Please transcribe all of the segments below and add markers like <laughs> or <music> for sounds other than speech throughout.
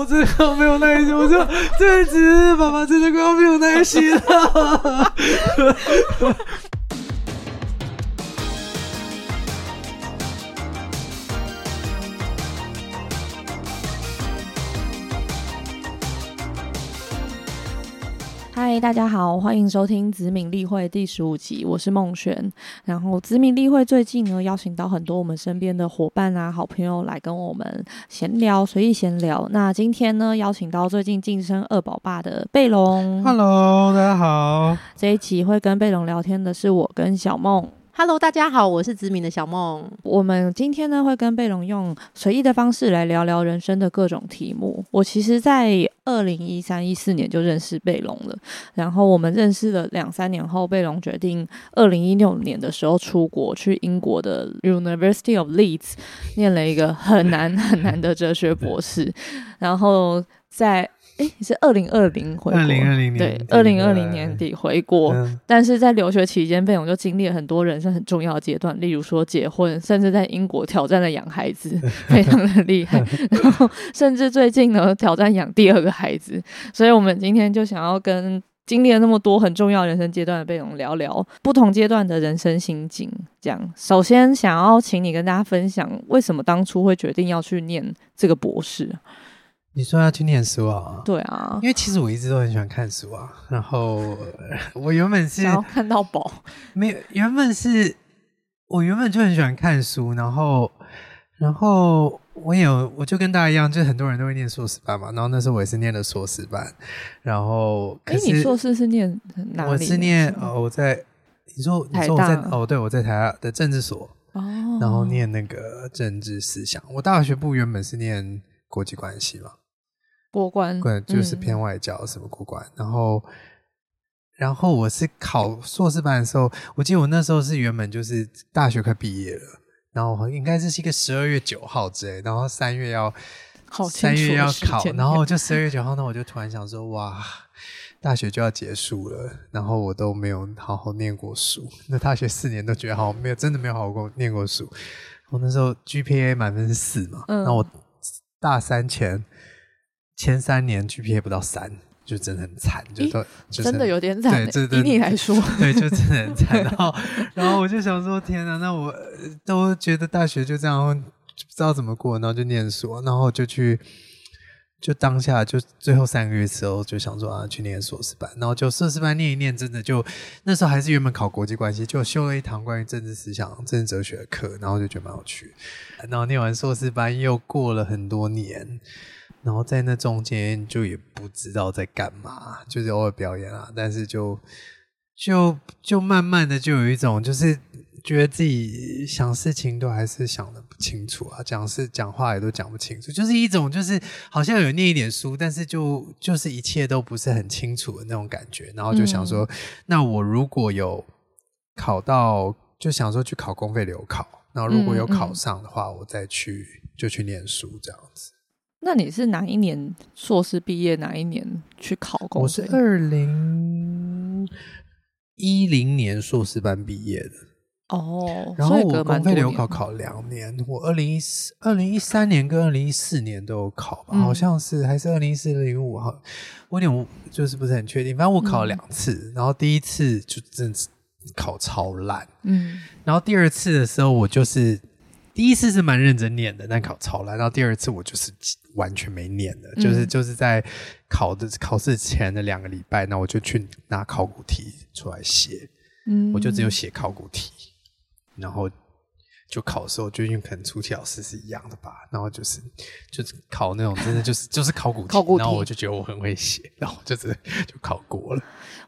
我真的没有耐心，我就对不起，爸爸真的快要没有耐心了。嗨，大家好，欢迎收听子敏例会第十五集，我是孟璇。然后子敏例会最近呢，邀请到很多我们身边的伙伴啊、好朋友来跟我们闲聊，随意闲聊。那今天呢，邀请到最近晋升二宝爸的贝龙。Hello，大家好。这一集会跟贝龙聊天的是我跟小梦。Hello，大家好，我是子敏的小梦。我们今天呢会跟贝龙用随意的方式来聊聊人生的各种题目。我其实，在二零一三一四年就认识贝龙了，然后我们认识了两三年后，贝龙决定二零一六年的时候出国去英国的 University of Leeds 念了一个很难很难的哲学博士，然后在。诶，你是二零二零回国？二零二零年对底，二零二零年底回国。嗯但是在留学期间，贝勇就经历了很多人生很重要的阶段，例如说结婚，甚至在英国挑战了养孩子，<laughs> 非常的厉害。然后甚至最近呢，挑战养第二个孩子。所以我们今天就想要跟经历了那么多很重要人生阶段的贝勇聊聊不同阶段的人生心境。这样，首先想要请你跟大家分享，为什么当初会决定要去念这个博士？你说要去念书啊？对啊因，为其实我一直都很喜欢看书啊。然后呃 <laughs> 我原本是看到宝。没有，原本是我原本就很喜欢看书，然后然后我也有，我就跟大家一样，就很多人都会念硕士班嘛。然后那时候我也是念的硕士班，然后可哎，是你硕士是念哪里？我是念哦我在你说你说我在哦对我在台大的政治所，哦，然后念那个政治思想。我大学部原本是念国际关系嘛，过关，对，就是嗯偏外交什么过关。然后，然后我是考硕士班的时候，我记得我那时候是原本就是大学快毕业了，然后应该是是一个十二月九号之类，然后三月要好三月要考，然后就十二月九号，那我就突然想说，哇。大学就要结束了，然后我都没有好好念过书。那大学四年都觉得好没有，真的没有好好过念过书。我那时候 GPA 满分是四嘛，嗯那我大三前前三年 GPA 不到三，就真的很惨，就咦都就是真的有点惨欸，对这以你来说，<laughs> 对，就真的很惨。然后，<laughs> 然后我就想说，天哪，那我呃都觉得大学就这样，不知道怎么过，然后就念书，然后就去，就当下就最后三个月之后，就想说啊，去念硕士班，然后就硕士班念一念，真的就那时候还是原本考国际关系，就修了一堂关于政治思想、政治哲学的课，然后就觉得蛮有趣。然后念完硕士班又过了很多年。然后在那中间就也不知道在干嘛，就是偶尔表演啊，但是就就就慢慢的就有一种就是觉得自己想事情都还是想的不清楚啊，讲事讲话也都讲不清楚，就是一种就是好像有念一点书，但是就就是一切都不是很清楚的那种感觉，然后就想说，那我如果有考到，就想说去考公费留考，然后如果有考上的话，我再去就去念书这样子。那你是哪一年硕士毕业？哪一年去考公？我是二零一零年硕士班毕业的，哦，然后我公费留考考两年，我二零一四、二零一三年跟二零一四年都有考吧，嗯好像是还是二零一四、二零一五哈，我有点就是不是很确定，反正我考了嗯两次，然后第一次就真的是考超烂，嗯然后第二次的时候我就是。第一次是蛮认真念的，但考超烂。然后第二次我就是完全没念的，就是嗯就是在考的考试前的两个礼拜，那我就去拿考古题出来写，嗯，我就只有写考古题，然后就考的时候，就因为可能出题老师是一样的吧，然后就是就是考那种真的就是 <laughs> 就是考古题，考古题。然后我就觉得我很会写，<laughs> 然后我就只就考过了。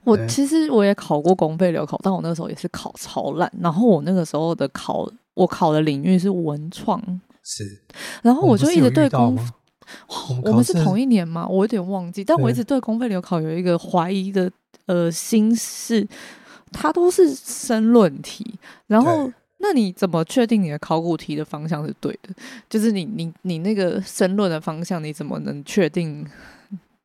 我其实我也考过公费留考，但我那时候也是考超烂。然后我那个时候的考，我考的领域是文创，是，然后我就一直对公吗？我们是同一年吗？我有点忘记，但我一直对公费留考有一个怀疑的呃心事，它都是申论题，然后那你怎么确定你的考古题的方向是对的？就是你你你那个申论的方向，你怎么能确定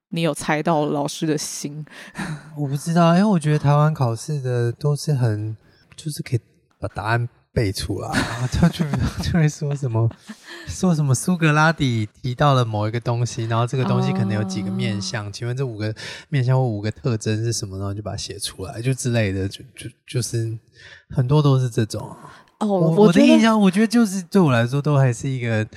你有猜到老师的心？<laughs> 我不知道，因为我觉得台湾考试的都是很，就是可以把答案背出来，<laughs> 然后就就就会说什么说什么苏格拉底提到了某一个东西，然后这个东西可能有几个面相，请问这五个面相或五个特征是什么？然后就把它写出来，就之类的，就就就是很多都是这种。哦，我我的印象，我觉得就是对我来说，都还是一个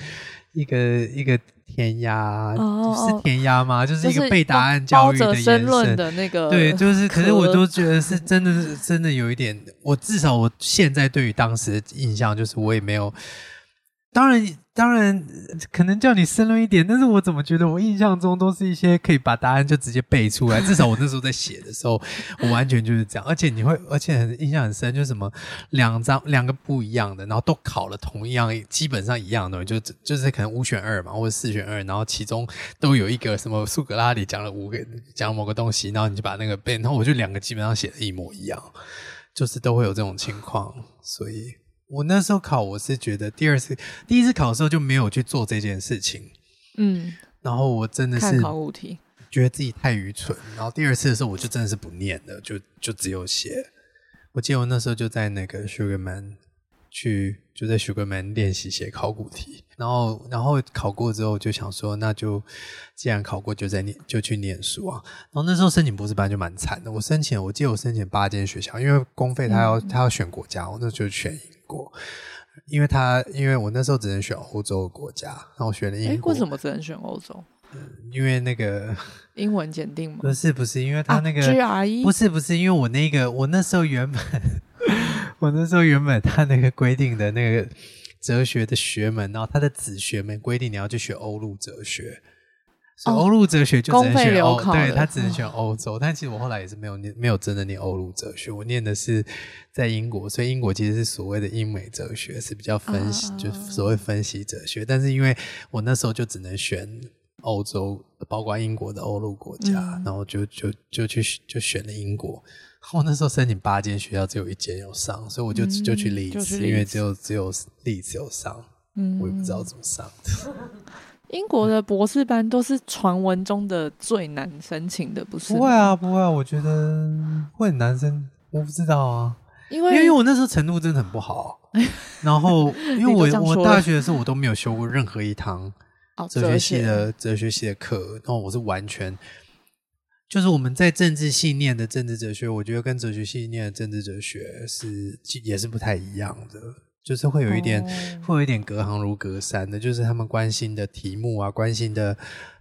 一个一个填鸭，哦是填鸭吗？就是一个被答案包教育的着申延伸。的那个对，就是，可是我都觉得是真的是真的有一点，我至少我现在对于当时的印象，就是我也没有，当然当然可能叫你深论一点，但是我怎么觉得我印象中都是一些可以把答案就直接背出来，至少我那时候在写的时候，我完全就是这样，而且你会，而且很印象很深，就是什么两张两个不一样的，然后都考了同样，基本上一样的东西，就就是可能五选二嘛，或者四选二，然后其中都有一个什么苏格拉底讲了五个讲某个东西，然后你就把那个背，然后我就两个基本上写的一模一样，就是都会有这种情况，所以我那时候考，我是觉得第二次第一次考的时候就没有去做这件事情，嗯，然后我真的是考古题，觉得自己太愚蠢，然后第二次的时候我就真的是不念了，就就只有写。我记得我那时候就在那个 Sugarman 去，就在 Sugarman 练习写考古题，然后然后考过之后就想说，那就既然考过，就在念就去念书啊。然后那时候申请博士班就蛮惨的，我申请我记得我申请八间学校，因为公费他要、他要选国家，我那就选英国。因为他，因为我那时候只能选欧洲的国家，然后我选了哎英，国。为什么只能选欧洲？<laughs> 因为那个 <laughs> 英文检定吗？不是不是，因为他那个、GRE 不是不是，因为我那个我那时候原本我那时候原本他那个规定的那个哲学的学门，然后他的子学门规定你要去学欧陆哲学。所以哦欧陆哲学就只能选欧，对他只能选欧洲。但其实我后来也是没有念，没有真的念欧陆哲学，我念的是在英国，所以英国其实是所谓的英美哲学，是比较分析，啊就所谓分析哲学。但是因为我那时候就只能选欧洲，包括英国的欧陆国家，嗯然后就就就去就选了英国。我那时候申请八间学校，只有一间有上，所以我就、嗯就去利就兹，因为只有只有利兹有上，嗯我也不知道怎么上的。<laughs> 英国的博士班都是传闻中的最难申请的，不是？不会，啊，不会啊，我觉得会很难申，我不知道啊，因为因为为我那时候程度真的很不好，<laughs> 然后因为我我大学的时候我都没有修过任何一堂哦哲学系的哲学系的课，然后我是完全就是我们在政治系念的政治哲学，我觉得跟哲学系念的政治哲学是也是不太一样的，就是会有一点、哦会有一点隔行如隔山的，就是他们关心的题目啊，关心的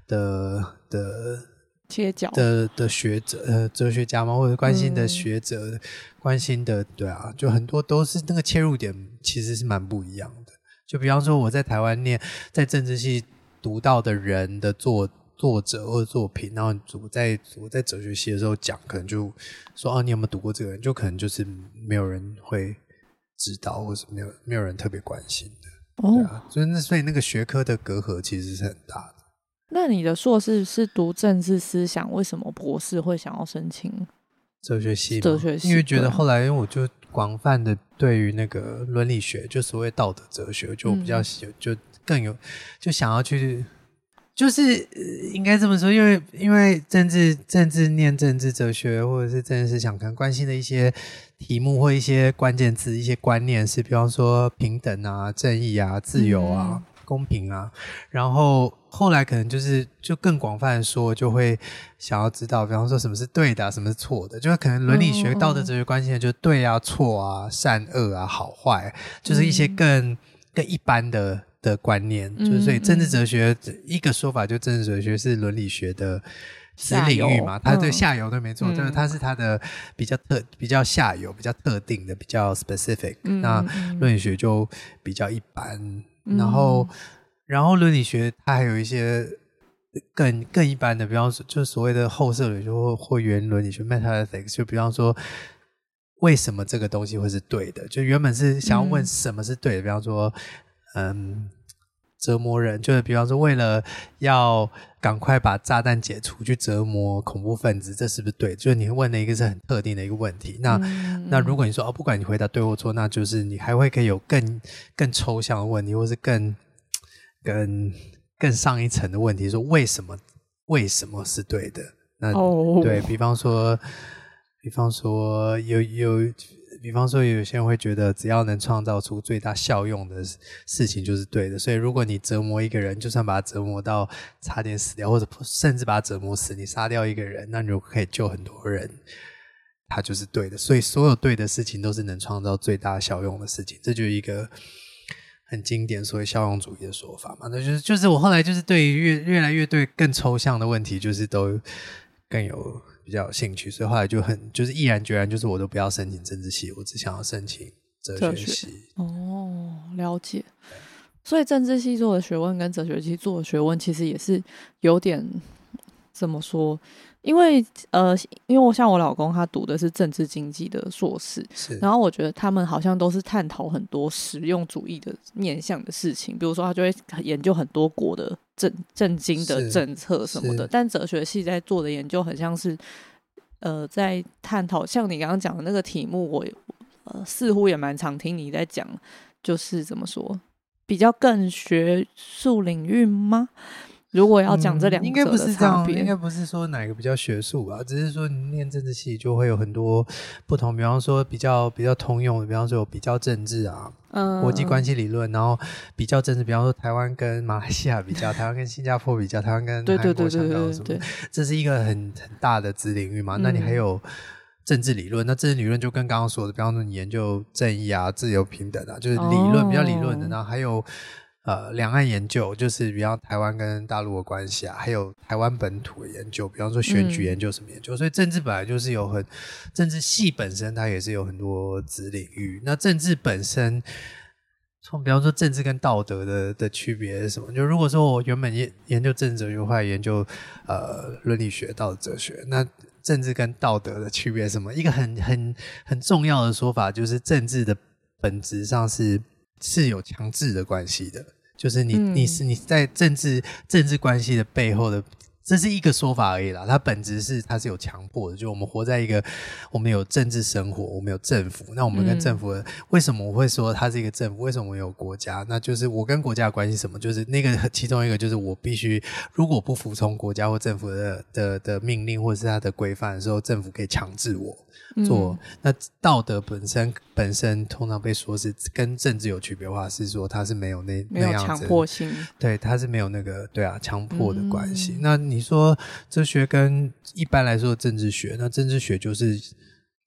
的的切角的的学者呃哲学家吗？或者关心的嗯学者，关心的对啊，就很多都是那个切入点其实是蛮不一样的。就比方说我在台湾念在政治系读到的人的作作者或者作品，然后我在我在哲学系的时候讲，可能就说啊，你有没有读过这个人？就可能就是没有人会知道，或是没有没有人特别关心的。对哦。啊，所以那所以那个学科的隔阂其实是很大的。那你的硕士是读政治思想，为什么博士会想要申请？哲学系，哲学系因为觉得后来，因为我就广泛的对于那个伦理学，就所谓道德哲学，就比较嗯喜，就更有就想要去，就是、呃应该这么说，因为因为政治政治念政治哲学或者是政治思想，可能关心的一些题目或一些关键字、一些观念是，比方说平等啊、正义啊、自由啊。嗯。公平啊，然后后来可能就是就更广泛的说，就会想要知道，比方说什么是对的、啊，什么是错的，就是可能伦理学、道德哲学关心的就是对啊、错啊、善恶啊、好坏，就是一些嗯。更、更一般的的观念。就是所以嗯政治嗯哲学一个说法，就政治哲学是伦理学的。子下游领域嘛，它对嗯下游对没错，嗯就是它是它的比较特、比较下游、比较特定的、比较 specific。嗯那伦理学就比较一般，嗯然后，然后伦理学它还有一些更更一般的，比方说就是所谓的后设伦理学或或原伦理学 （metaethics），就比方说为什么这个东西会是对的？就原本是想要问嗯什么是对的，比方说，嗯。折磨人，就是比方说，为了要赶快把炸弹解除，去折磨恐怖分子，这是不是对？就是你问的一个是很特定的一个问题。那嗯那如果你说哦，不管你回答对或错，那就是你还会可以有更更抽象的问题，或是更更更上一层的问题，说为什么为什么是对的？那、哦，对比方说，比方说有有比方说，有些人会觉得，只要能创造出最大效用的事情就是对的。所以，如果你折磨一个人，就算把他折磨到差点死掉，或者甚至把他折磨死，你杀掉一个人，那你就可以救很多人，他就是对的。所以，所有对的事情都是能创造最大效用的事情。这就是一个很经典所谓效用主义的说法嘛。那就是，就是我后来就是对于越越来越对更抽象的问题，就是都更有。比较有兴趣，所以后来就很就是毅然决然，就是我都不要申请政治系，我只想要申请哲学系。哦，了解。所以政治系做的学问跟哲学系做的学问，其实也是有点怎么说？因为呃，因为我像我老公，他读的是政治经济的硕士，然后我觉得他们好像都是探讨很多实用主义的面向的事情，比如说他就会研究很多国的政政经的政策什么的。但哲学系在做的研究，很像是呃，在探讨像你刚刚讲的那个题目，我呃似乎也蛮常听你在讲，就是怎么说，比较更学术领域吗？如果要讲这两，应该不是这样，应该不是说哪个比较学术吧，只是说你念政治系就会有很多不同，比方说比较比较通用的，比方说有比较政治啊，嗯，国际关系理论，然后比较政治，比方说台湾跟马来西亚比较，台湾跟新加坡比较，台湾跟韩国、香港什么，这是一个很很大的子领域嘛。那你还有政治理论，那政治理论就跟刚刚说的，比方说你研究正义啊、自由平等啊，就是理论比较理论的，然后还有。呃，两岸研究就是比方台湾跟大陆的关系啊，还有台湾本土的研究，比方说选举研究什么研究，所以政治本来就是有很政治系本身它也是有很多子领域。那政治本身，从比方说政治跟道德的的区别是什么？就如果说我原本研研究政治哲学，或者研究呃伦理学、道德哲学，那政治跟道德的区别是什么？一个很很很重要的说法就是政治的本质上是。是有强制的关系的，就是你你是你在政治政治关系的背后的，这是一个说法而已啦。它本质是它是有强迫的，就我们活在一个我们有政治生活，我们有政府，那我们跟政府为什么我会说它是一个政府？为什么我们有国家？那就是我跟国家的关系什么？就是那个其中一个就是我必须如果不服从国家或政府的的的命令或者是它的规范的时候，政府可以强制我。做那道德本身本身通常被说是跟政治有区别的话，是说它是没有那那样子强迫性，对，它是没有那个对啊强迫的关系。那你说哲学跟一般来说政治学，那政治学就是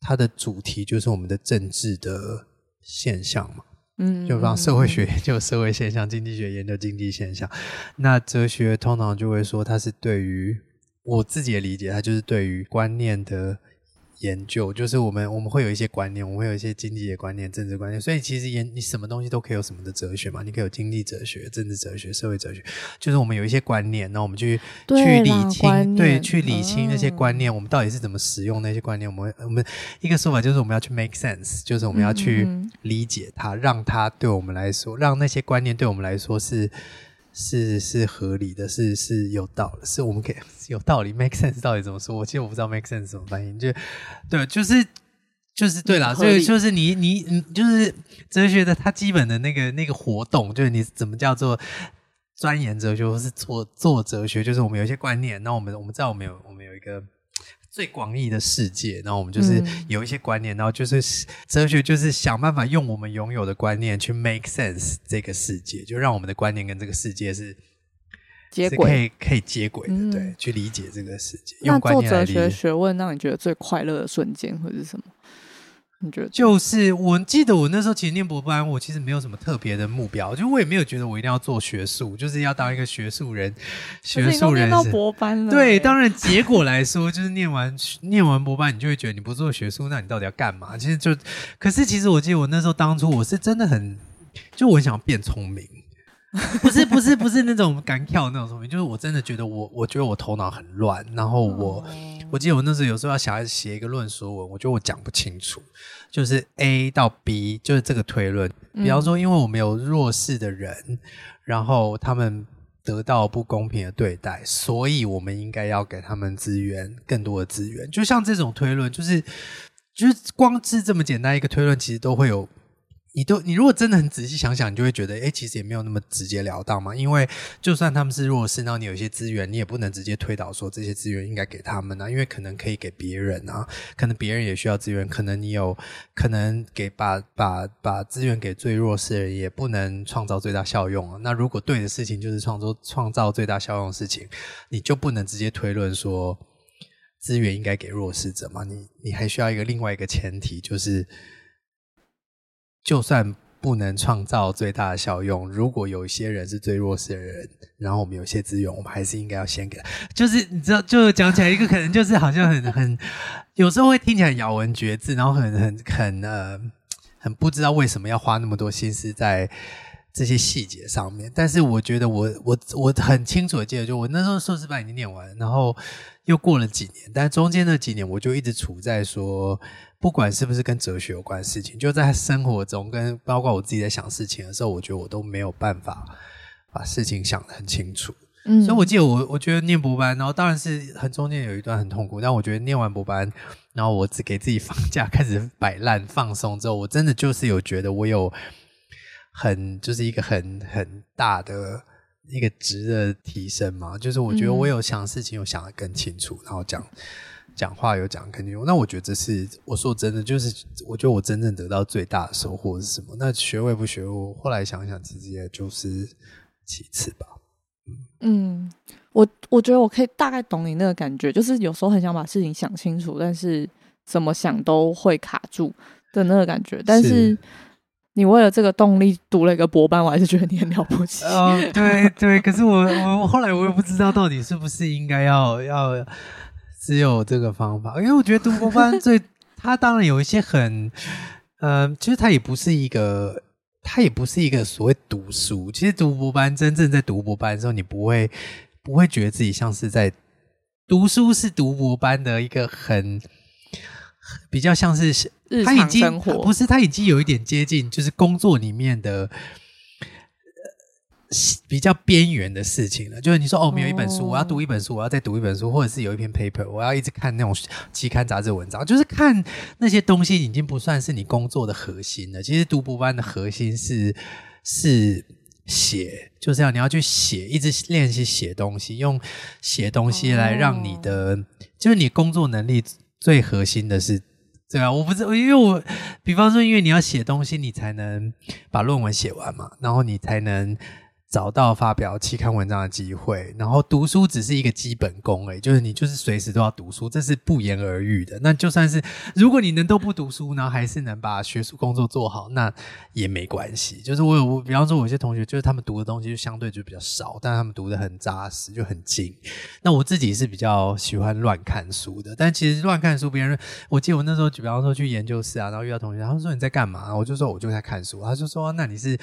它的主题就是我们的政治的现象嘛，嗯，就让社会学研究社会现象，经济学研究经济现象。那哲学通常就会说它是对于我自己的理解，它就是对于观念的。研究就是我们我们会有一些观念，我们会有一些经济的观念、政治观念，所以其实研你什么东西都可以有什么的哲学嘛，你可以有经济哲学、政治哲学、社会哲学，就是我们有一些观念，那我们去去理清，对，去理清那些观念，我们到底是怎么使用那些观念？我们我们一个说法就是我们要去 make sense，就是我们要去理解它，让它对我们来说，让那些观念对我们来说是。是是合理的，是是有道理，是我们可以 <laughs> 有道理，make sense 到底怎么说？我其实我不知道 make sense 怎么翻译，就对，就是就是对啦，所以就是你你你就是哲学的，它基本的那个那个活动，就是你怎么叫做钻研哲学，或是做做哲学，就是我们有一些观念，那我们我们知道我们有我们有一个。最广义的世界，然后我们就是有一些观念，然后就是哲学，就是想办法用我们拥有的观念去 make sense 这个世界，就让我们的观念跟这个世界是接轨，可以可以接轨的，对，去理解这个世界。那做哲学学问，让你觉得最快乐的瞬间会是什么？你觉得就是我记得我那时候其实念博班，我其实没有什么特别的目标，就我也没有觉得我一定要做学术，就是要当一个学术人。学术人到博班了，对，当然结果 <laughs> 来说，就是念完念完博班，你就会觉得你不做学术，那你到底要干嘛？其实就，可是其实我记得我那时候当初我是真的很，就我想变聪明，不是不是不是那种敢跳那种聪明，就是我真的觉得我我觉得我头脑很乱，然后我。我记得我那时候有时候要小孩子写一个论说文，我觉得我讲不清楚，就是 A 到 B 就是这个推论。比方说，因为我们有弱势的人，然后他们得到不公平的对待，所以我们应该要给他们资源，更多的资源。就像这种推论，就是就是光是这么简单一个推论，其实都会有你都你如果真的很仔细想想，你就会觉得，哎，其实也没有那么直截了当嘛。因为就算他们是弱势，那你有一些资源，你也不能直接推导说这些资源应该给他们啊，因为可能可以给别人啊，可能别人也需要资源，可能你有可能给把把把资源给最弱势的人，也不能创造最大效用啊。那如果对的事情就是创造创造最大效用的事情，你就不能直接推论说资源应该给弱势者嘛？你你还需要一个另外一个前提就是。就算不能创造最大的效用，如果有一些人是最弱势的人，然后我们有些资源，我们还是应该要先给。就是你知道，就讲起来一个可能就是好像很 <laughs> 很，有时候会听起来咬文嚼字，然后很很很呃，很不知道为什么要花那么多心思在这些细节上面。但是我觉得我我我很清楚的记得，就我那时候硕士班已经念完，然后又过了几年，但中间那几年我就一直处在说。不管是不是跟哲学有关的事情，就在生活中，跟包括我自己在想事情的时候，我觉得我都没有办法把事情想得很清楚。嗯，所以我记得我，我觉得念博班，然后当然是很中间有一段很痛苦，但我觉得念完博班，然后我只给自己放假，开始摆烂放松之后，我真的就是有觉得我有很就是一个很很大的一个值的提升嘛，就是我觉得我有想事情，有想得更清楚，然后讲。讲话有讲肯定有，那我觉得这是我说真的，就是我觉得我真正得到最大的收获是什么？那学位不学位，后来想想，其实也就是其次吧。嗯，我我觉得我可以大概懂你那个感觉，就是有时候很想把事情想清楚，但是怎么想都会卡住的那个感觉。但是你为了这个动力读了一个博班，我还是觉得你很了不起。哦，对对，可是我我我后来我也不知道到底是不是应该要要。只有这个方法，因为我觉得读博班最，<laughs> 它当然有一些很，呃，其实它也不是一个，它也不是一个所谓读书。其实读博班真正在读博班的时候，你不会不会觉得自己像是在读书，是读博班的一个很比较像是日常生活，不是，他已经有一点接近，就是工作里面的。比较边缘的事情了，就是你说哦，我们有一本书，我要读一本书，我要再读一本书，或者是有一篇 paper，我要一直看那种期刊杂志文章，就是看那些东西已经不算是你工作的核心了。其实读博班的核心是是写，就是要你要去写，一直练习写东西，用写东西来让你的，就是你工作能力最核心的是。对啊，我不是因为我，比方说，因为你要写东西，你才能把论文写完嘛，然后你才能。找到发表期刊文章的机会，然后读书只是一个基本功而已，就是你就是随时都要读书，这是不言而喻的。那就算是如果你能都不读书，然后还是能把学术工作做好，那也没关系。就是我有，比方说，我有些同学就是他们读的东西就相对就比较少，但他们读的很扎实，就很精。那我自己是比较喜欢乱看书的，但其实乱看书，别人我记得我那时候，比方说去研究室啊，然后遇到同学，他们说你在干嘛？我就说我就在看书。他就说那你是。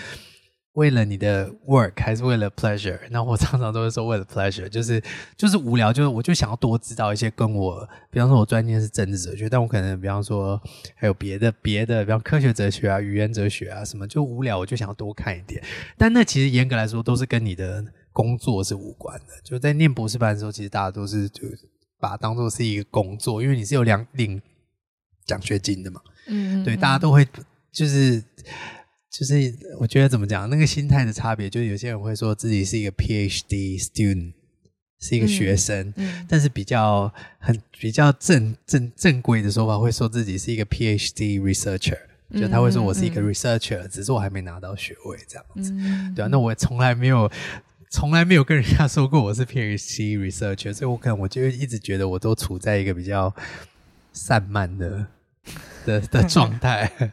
为了你的 work 还是为了 pleasure？<laughs> 那我常常都会说为了 pleasure，就是就是无聊，就是我就想要多知道一些跟我，比方说我专业是政治哲学，但我可能比方说还有别的别的，比方科学哲学啊、语言哲学啊什么，就无聊我就想要多看一点。但那其实严格来说都是跟你的工作是无关的。就在念博士班的时候，其实大家都是就把它当做是一个工作，因为你是有两领奖学金的嘛。嗯，对，大家都会就是。就是我觉得怎么讲，那个心态的差别，就是有些人会说自己是一个 PhD student，是一个学生，但是比较很比较正正正规的说法，会说自己是一个 PhD researcher，就他会说我是一个 researcher，只是我还没拿到学位这样子，对啊，那我从来没有从来没有跟人家说过我是 PhD researcher，所以我可能我就一直觉得我都处在一个比较散漫的的的状态。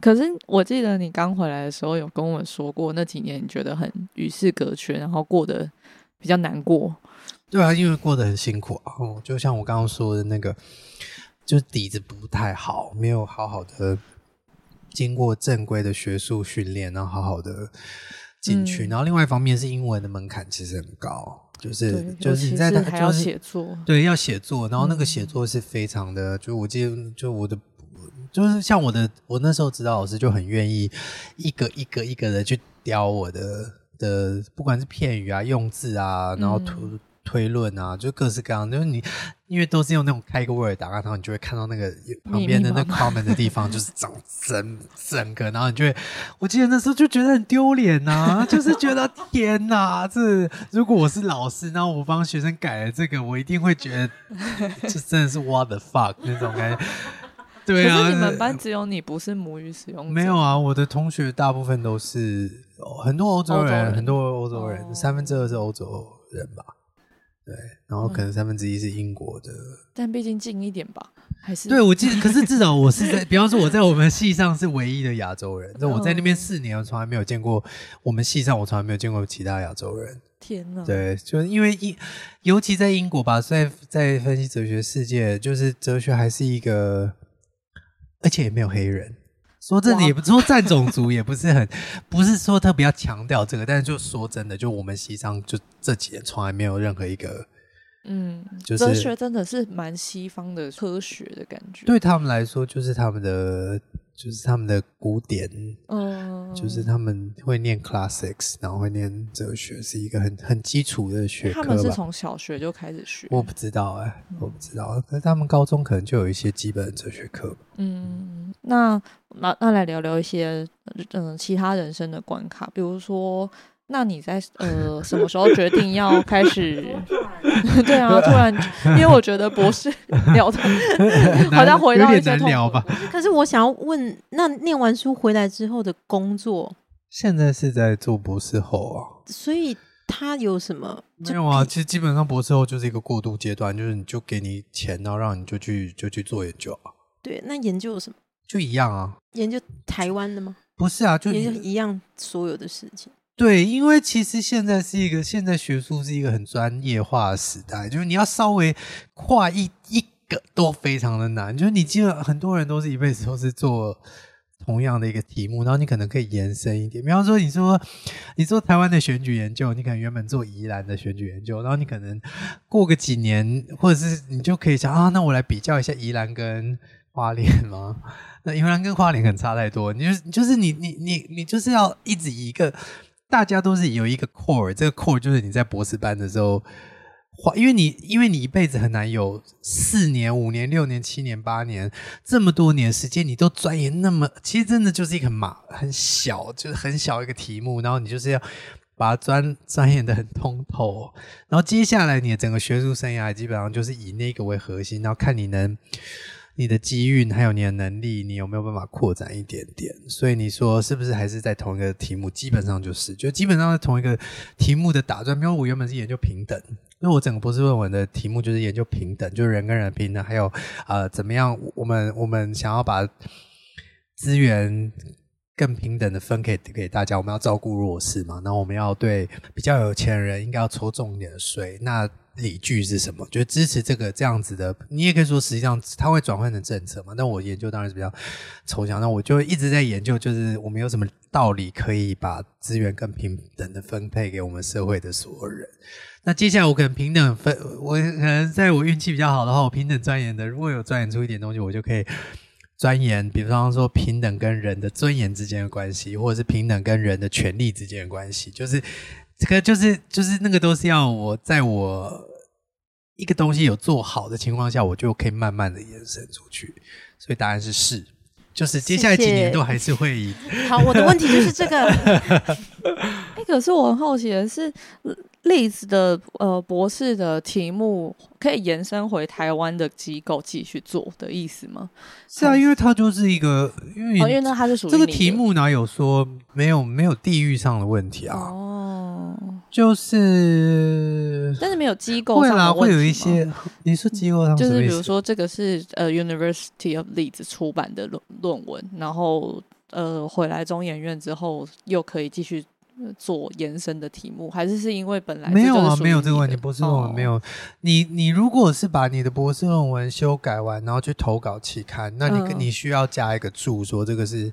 可是我记得你刚回来的时候有跟我说过，那几年你觉得很与世隔绝，然后过得比较难过。对啊，因为过得很辛苦啊。哦，就像我刚刚说的那个，就底子不太好，没有好好的经过正规的学术训练，然后好好的进去。然后另外一方面是英文的门槛其实很高，就是就是你在还要写作，对，要写作，然后那个写作是非常的，就我记得就我的。就是像我的，我那时候指导老师就很愿意一个一个一个的去雕我的的，不管是片语啊、用字啊，然后图推论啊，就各式各样，就是你因为都是用那种开个 Word 档案，然后你就会看到那个旁边的那密密麻 comment 的地方就是长 <laughs> 整整个，然后你就会，我记得那时候就觉得很丢脸呐，就是觉得 <laughs> 天哪，这如果我是老师，然后我帮学生改了这个，我一定会觉得 <laughs> 这真的是 what the fuck 那种感觉。对啊，可是你们班只有你不是母语使用者，没有啊，我的同学大部分都是哦很多欧洲人，很多欧洲人，哦三分之二是欧洲人吧？对，然后可能三分之一是英国的。但毕竟近一点吧，还是对，我记得，可是至少我是在，<laughs> 比方说我在我们系上是唯一的亚洲人，那我在那边四年，我从来没有见过我们系上，我从来没有见过其他亚洲人。天哪，对，就是因为英，尤其在英国吧，在在分析哲学世界，就是哲学还是一个，而且也没有黑人。说真的，也不说占种族，也不是很，不是说特别要强调这个，但是就说真的，就我们西藏就这几年从来没有任何一个，嗯，就是哲学真的是蛮西方的科学的感觉，，对他们来说，就是他们的，就是他们的古典，嗯，就是他们会念 classics，然后会念哲学，是一个很很基础的学科吧。他们是从小学就开始学，我不知道哎、我不知道。可是他们高中可能就有一些基本的哲学课。嗯，那那那来聊聊一些嗯、呃其他人生的关卡，比如说，那你在呃什么时候决定要开始？<laughs> 对啊，突然，因为我觉得博士 <laughs> 聊的 <laughs> 好像回到一些聊吧？可是我想要问，那念完书回来之后的工作，现在是在做博士后啊？所以他有什么？没有啊，其实基本上博士后就是一个过渡阶段，就是你就给你钱，然后让你就去就去做研究啊，对，那研究什么？就一样啊。研究台湾的吗？不是啊，就研究一样所有的事情。对，因为其实现在是一个现在学术是一个很专业化的时代，就是你要稍微跨一一个都非常的难，就是你基本很多人都是一辈子都是做同样的一个题目，然后你可能可以延伸一点，比方说你说你做台湾的选举研究，你可能原本做宜兰的选举研究，然后你可能过个几年，或者是你就可以想啊，那我来比较一下宜兰跟花莲吗？<laughs> 那宜兰跟花莲可能差太多，你就是就是你你你你就是要一直一个大家都是有一个 core，这个 core 就是你在博士班的时候花，因为你因为你一辈子很难有四年、五年、六年、七年、八年这么多年时间，你都钻研那么，其实真的就是一个马很小，就是很小一个题目，然后你就是要。把它钻钻研的很通透，然后接下来你的整个学术生涯基本上就是以那个为核心，然后看你能你的机运还有你的能力，你有没有办法扩展一点点？所以你说是不是还是在同一个题目？基本上就是，就基本上是同一个题目的打转。比如我原本是研究平等，因为我整个博士论文的题目就是研究平等，就是人跟人平等，还有呃怎么样我们我们想要把资源更平等的分给给大家，我们要照顾弱势嘛，然后我们要对比较有钱的人应该要抽重点的税，那理据是什么？就支持这个这样子的，你也可以说实际上它会转换成政策嘛。但我研究当然是比较抽象，那我就一直在研究，就是我们有什么道理可以把资源更平等的分配给我们社会的所有人。那接下来我可能平等分，我可能在我运气比较好的话，我平等钻研的，如果有钻研出一点东西，我就可以钻研，比方说平等跟人的尊严之间的关系，或者是平等跟人的权利之间的关系，就是这个就是就是那个都是要我在我一个东西有做好的情况下，我就可以慢慢的延伸出去。所以答案是是，就是接下来几年都还是会以好，我的问题就是这个，<laughs> <laughs> 哎、可是我很好奇的是，例子的呃博士的题目可以延伸回台湾的机构继续做的意思吗？是啊，因为它就是一个因为哦，因为那它是属于这个题目哪有说没有没有地域上的问题啊？哦，就是但是没有机构会啦，上的问会有一些。你说机构上就是比如说，这个是呃 University of Leeds 出版的论论文，然后呃回来中研院之后又可以继续呃做延伸的题目，还是是因为本来没有啊，没有这个问题，博士论文哦没有。你你如果是把你的博士论文修改完，然后去投稿期刊，那你、嗯你需要加一个注说这个是。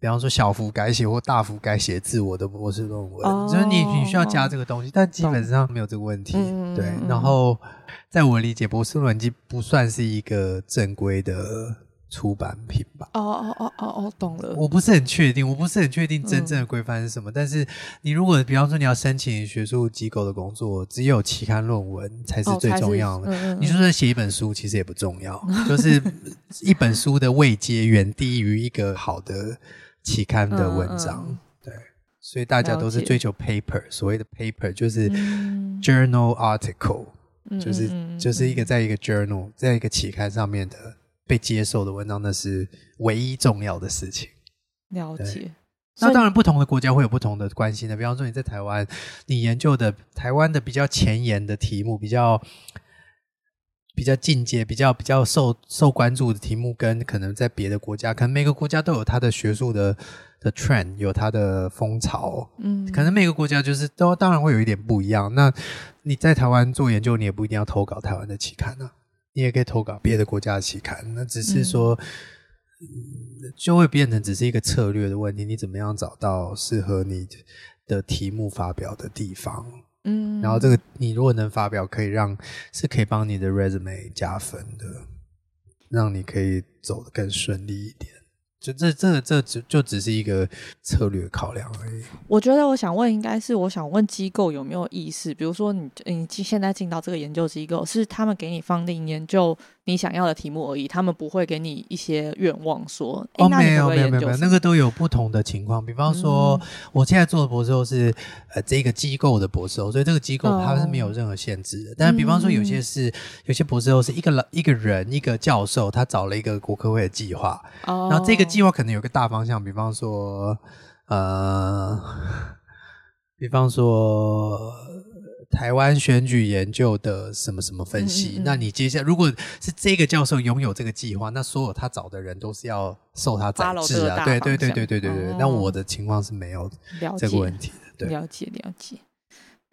比方说小幅改写或大幅改写自我的博士论文，哦就是你你需要加这个东西，但基本上没有这个问题。对然后在我理解，博士论文基不算是一个正规的出版品吧。哦哦哦哦哦，懂了。我不是很确定，我不是很确定真正的规范是什么。但是你如果比方说你要申请学术机构的工作，只有期刊论文才是最重要的。你就算写一本书，其实也不重要，就是 <laughs> 一本书的位阶远低于一个好的期刊的文章。对，所以大家都是追求 paper，所谓的 paper 就是嗯 journal article，、嗯就是就是一个在一个 journal，在一个期刊上面的被接受的文章，那是唯一重要的事情。了解。那当然，不同的国家会有不同的关心的。比方说，你在台湾，你研究的台湾的比较前沿的题目，比较比较进阶、比较比较受受关注的题目，跟可能在别的国家，可能每个国家都有它的学术的的 trend，有它的风潮。嗯，可能每个国家就是都当然会有一点不一样。那你在台湾做研究，你也不一定要投稿台湾的期刊啊，你也可以投稿别的国家的期刊。那只是说，嗯就会变成只是一个策略的问题，你怎么样找到适合你的题目发表的地方？嗯，然后这个你如果能发表，可以让是可以帮你的 resume 加分的，让你可以走得更顺利一点。就这这这只就只是一个策略考量而已。我觉得我想问，应该是我想问机构有没有意识，比如说你你现在进到这个研究机构，是他们给你放定研究你想要的题目而已，他们不会给你一些愿望说，哦，没有没有没有没有，那个都有不同的情况。比方说，嗯我现在做的博士后是呃这个机构的博士后，所以这个机构哦它是没有任何限制的。但是比方说，有些是、有些博士后是一个老一个人一个教授，他找了一个国科会的计划，哦，然后这个计划可能有个大方向，比方说呃，比方说。台湾选举研究的什么什么分析？嗯嗯嗯那你接下来如果是这个教授拥有这个计划，那所有他找的人都是要受他宰 Follow 这制啊。对对对对对对那我的情况是没有了这个问题的。对，了解了解。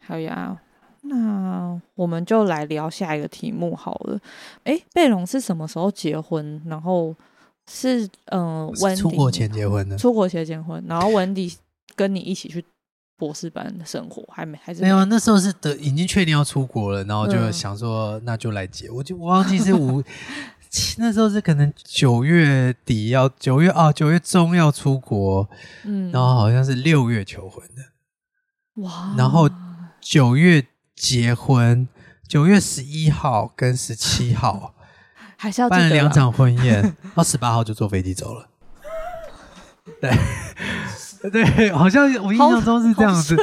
好呀，那我们就来聊下一个题目好了。哎，贝隆是什么时候结婚？然后是嗯，温迪出国前结婚的。出国前结婚，然后温迪跟你一起去博士班的生活，还没还是没有，那时候是的，已经确定要出国了，然后就嗯。想说，那就来结。我就我忘记是五，<laughs> 那时候是可能九月底要九月啊，九月中要出国，嗯，然后好像是六月求婚的，哇，然后九月结婚，九月十一号跟十七号 <laughs> 还是要记办了，两场婚宴，然后十八号就坐飞机走了。<laughs> 对对，好像我印象中是这样子，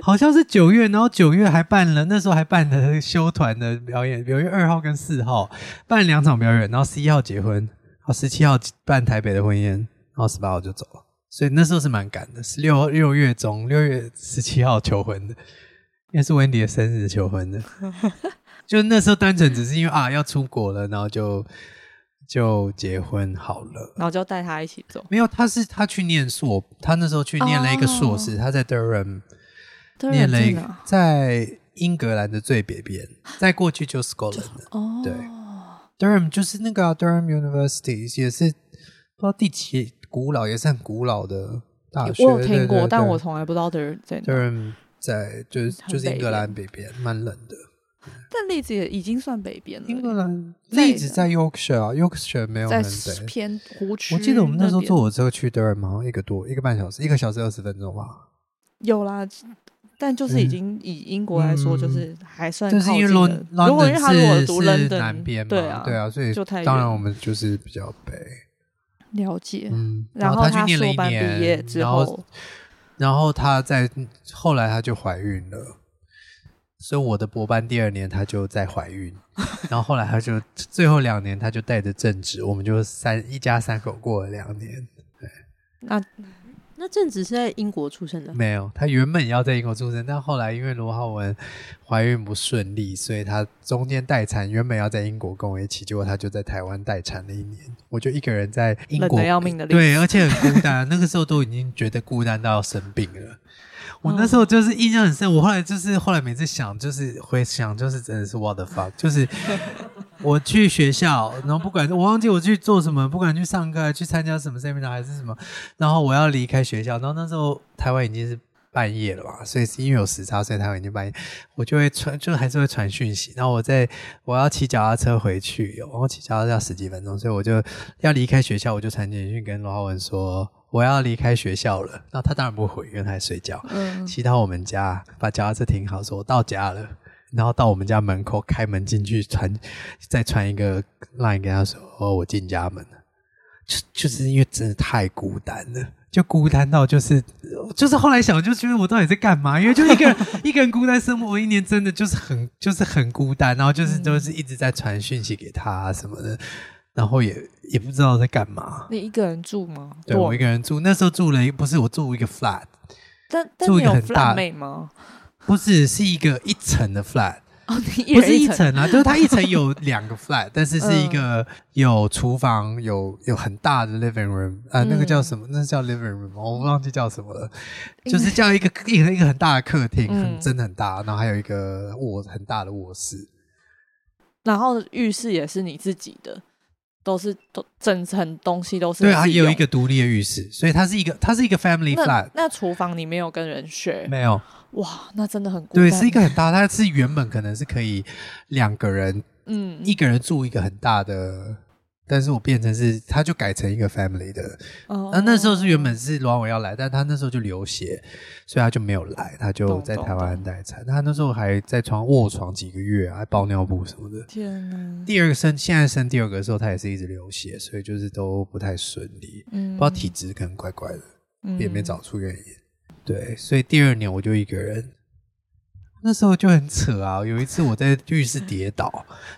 好好像是九月，然后九月还办了，那时候还办了修团的表演，九月二号跟四号办两场表演，然后十一号结婚，然后十七号办台北的婚宴，然后十八号就走了，所以那时候是蛮赶的，是六六月中六月十七号求婚的，应该是温迪的生日求婚的，<laughs> 就那时候单纯只是因为啊要出国了，然后就就结婚好了。然后就带他一起走。没有，他是他去念硕，他那时候去念了一个硕士，哦他在 Durham 对念了一个在英格兰的最北边，在过去就 Scotland 了。哦，对 Durham 就是那个啊、Durham University，也是不知道第几古老，也是很古老的大学。我有听过，但我从来不知道 Durham 在哪。Durham 在就是就是英格兰北边，蛮冷的。<laughs> 但栗子也已经算北边了，英格兰在例子在 Yorkshire 啊，Yorkshire 没有在很北。偏湖区。我记得我们那时候坐火车去 Durham 好像一个多一个半小时，一个小时二十分钟吧。有啦，但就是已经以英国来说，嗯就是还算但是因为靠近 Lon 了如果因为他如果读是是 London 南边嘛，对啊，对啊，所以当然远我们就是比较北。了解。嗯，然后他去他念了一硕班毕年，业之后，然后他在后来他就怀孕了，所以我的博班第二年她就在怀孕，<laughs> 然后后来她就最后两年她就带着正职，我们就三一家三口过了两年。那那正职是在英国出生的，没有，他原本要在英国出生，但后来因为罗浩文怀孕不顺利，所以他中间待产，原本要在英国跟我一起，结果他就在台湾待产了一年，我就一个人在英国冷得要命的对，而且很孤单，那个时候都已经觉得孤单到要生病了。我那时候就是印象很深，我后来就是后来每次想，就是回想，就是真的是 what the fuck，就是 <laughs> 我去学校，然后不管我忘记我去做什么，不管去上课、去参加什么 seminar 还是什么，然后我要离开学校，然后那时候台湾已经是半夜了嘛，所以是因为有时差，所以台湾已经半夜，我就会传，就还是会传讯息。然后我在我要骑脚踏车回去，然后骑脚踏车要十几分钟，所以我就要离开学校，我就传简讯跟罗浩文说我要离开学校了。然后他当然不回，因为他在睡觉。嗯，骑到我们家，把脚踏车停好，说我到家了。然后到我们家门口开门进去，传再传一个 line 跟他说：“哦，我进家门了。”就就是因为真的太孤单了，就孤单到就是就是后来想，就觉得我到底在干嘛？因为就一个人 <laughs> 一个人孤单生活一年，真的就是很就是很孤单，然后就是都是一直在传讯息给他什么的，然后也也不知道在干嘛。你一个人住吗？对我一个人住，那时候住了一不是我住一个 flat，但但住一个很大妹吗？不是是一个一层的 flat。哦，你一不是，一层啊，就是它一层有两个 flat，<laughs> 但是是一个有厨房、有有很大的 living room，呃，那个叫什么？那是叫 living room，吗我忘记叫什么了，就是叫一个一个一个很大的客厅，嗯很真的很大，然后还有一个卧很大的卧室。然后浴室也是你自己的，都是都整层东西都是对它，也有一个独立的浴室，所以它是一个它是一个 family 那 flat，那厨房你没有跟人 share，没有，哇，那真的很孤对，是一个很大，它是原本可能是可以两个人嗯。一个人住一个很大的。但是我变成是，他就改成一个 family 的，哦那那时候是原本是罗伟要来，但他那时候就流血，所以他就没有来，他就在台湾待产。他那时候还在床卧床几个月啊，还包尿布什么的。天哪，第二个生，现在生第二个的时候，他也是一直流血，所以就是都不太顺利，嗯不知道体质可能怪怪的，嗯也没找出原因。对，所以第二年我就一个人。那时候就很扯啊！有一次我在浴室跌倒，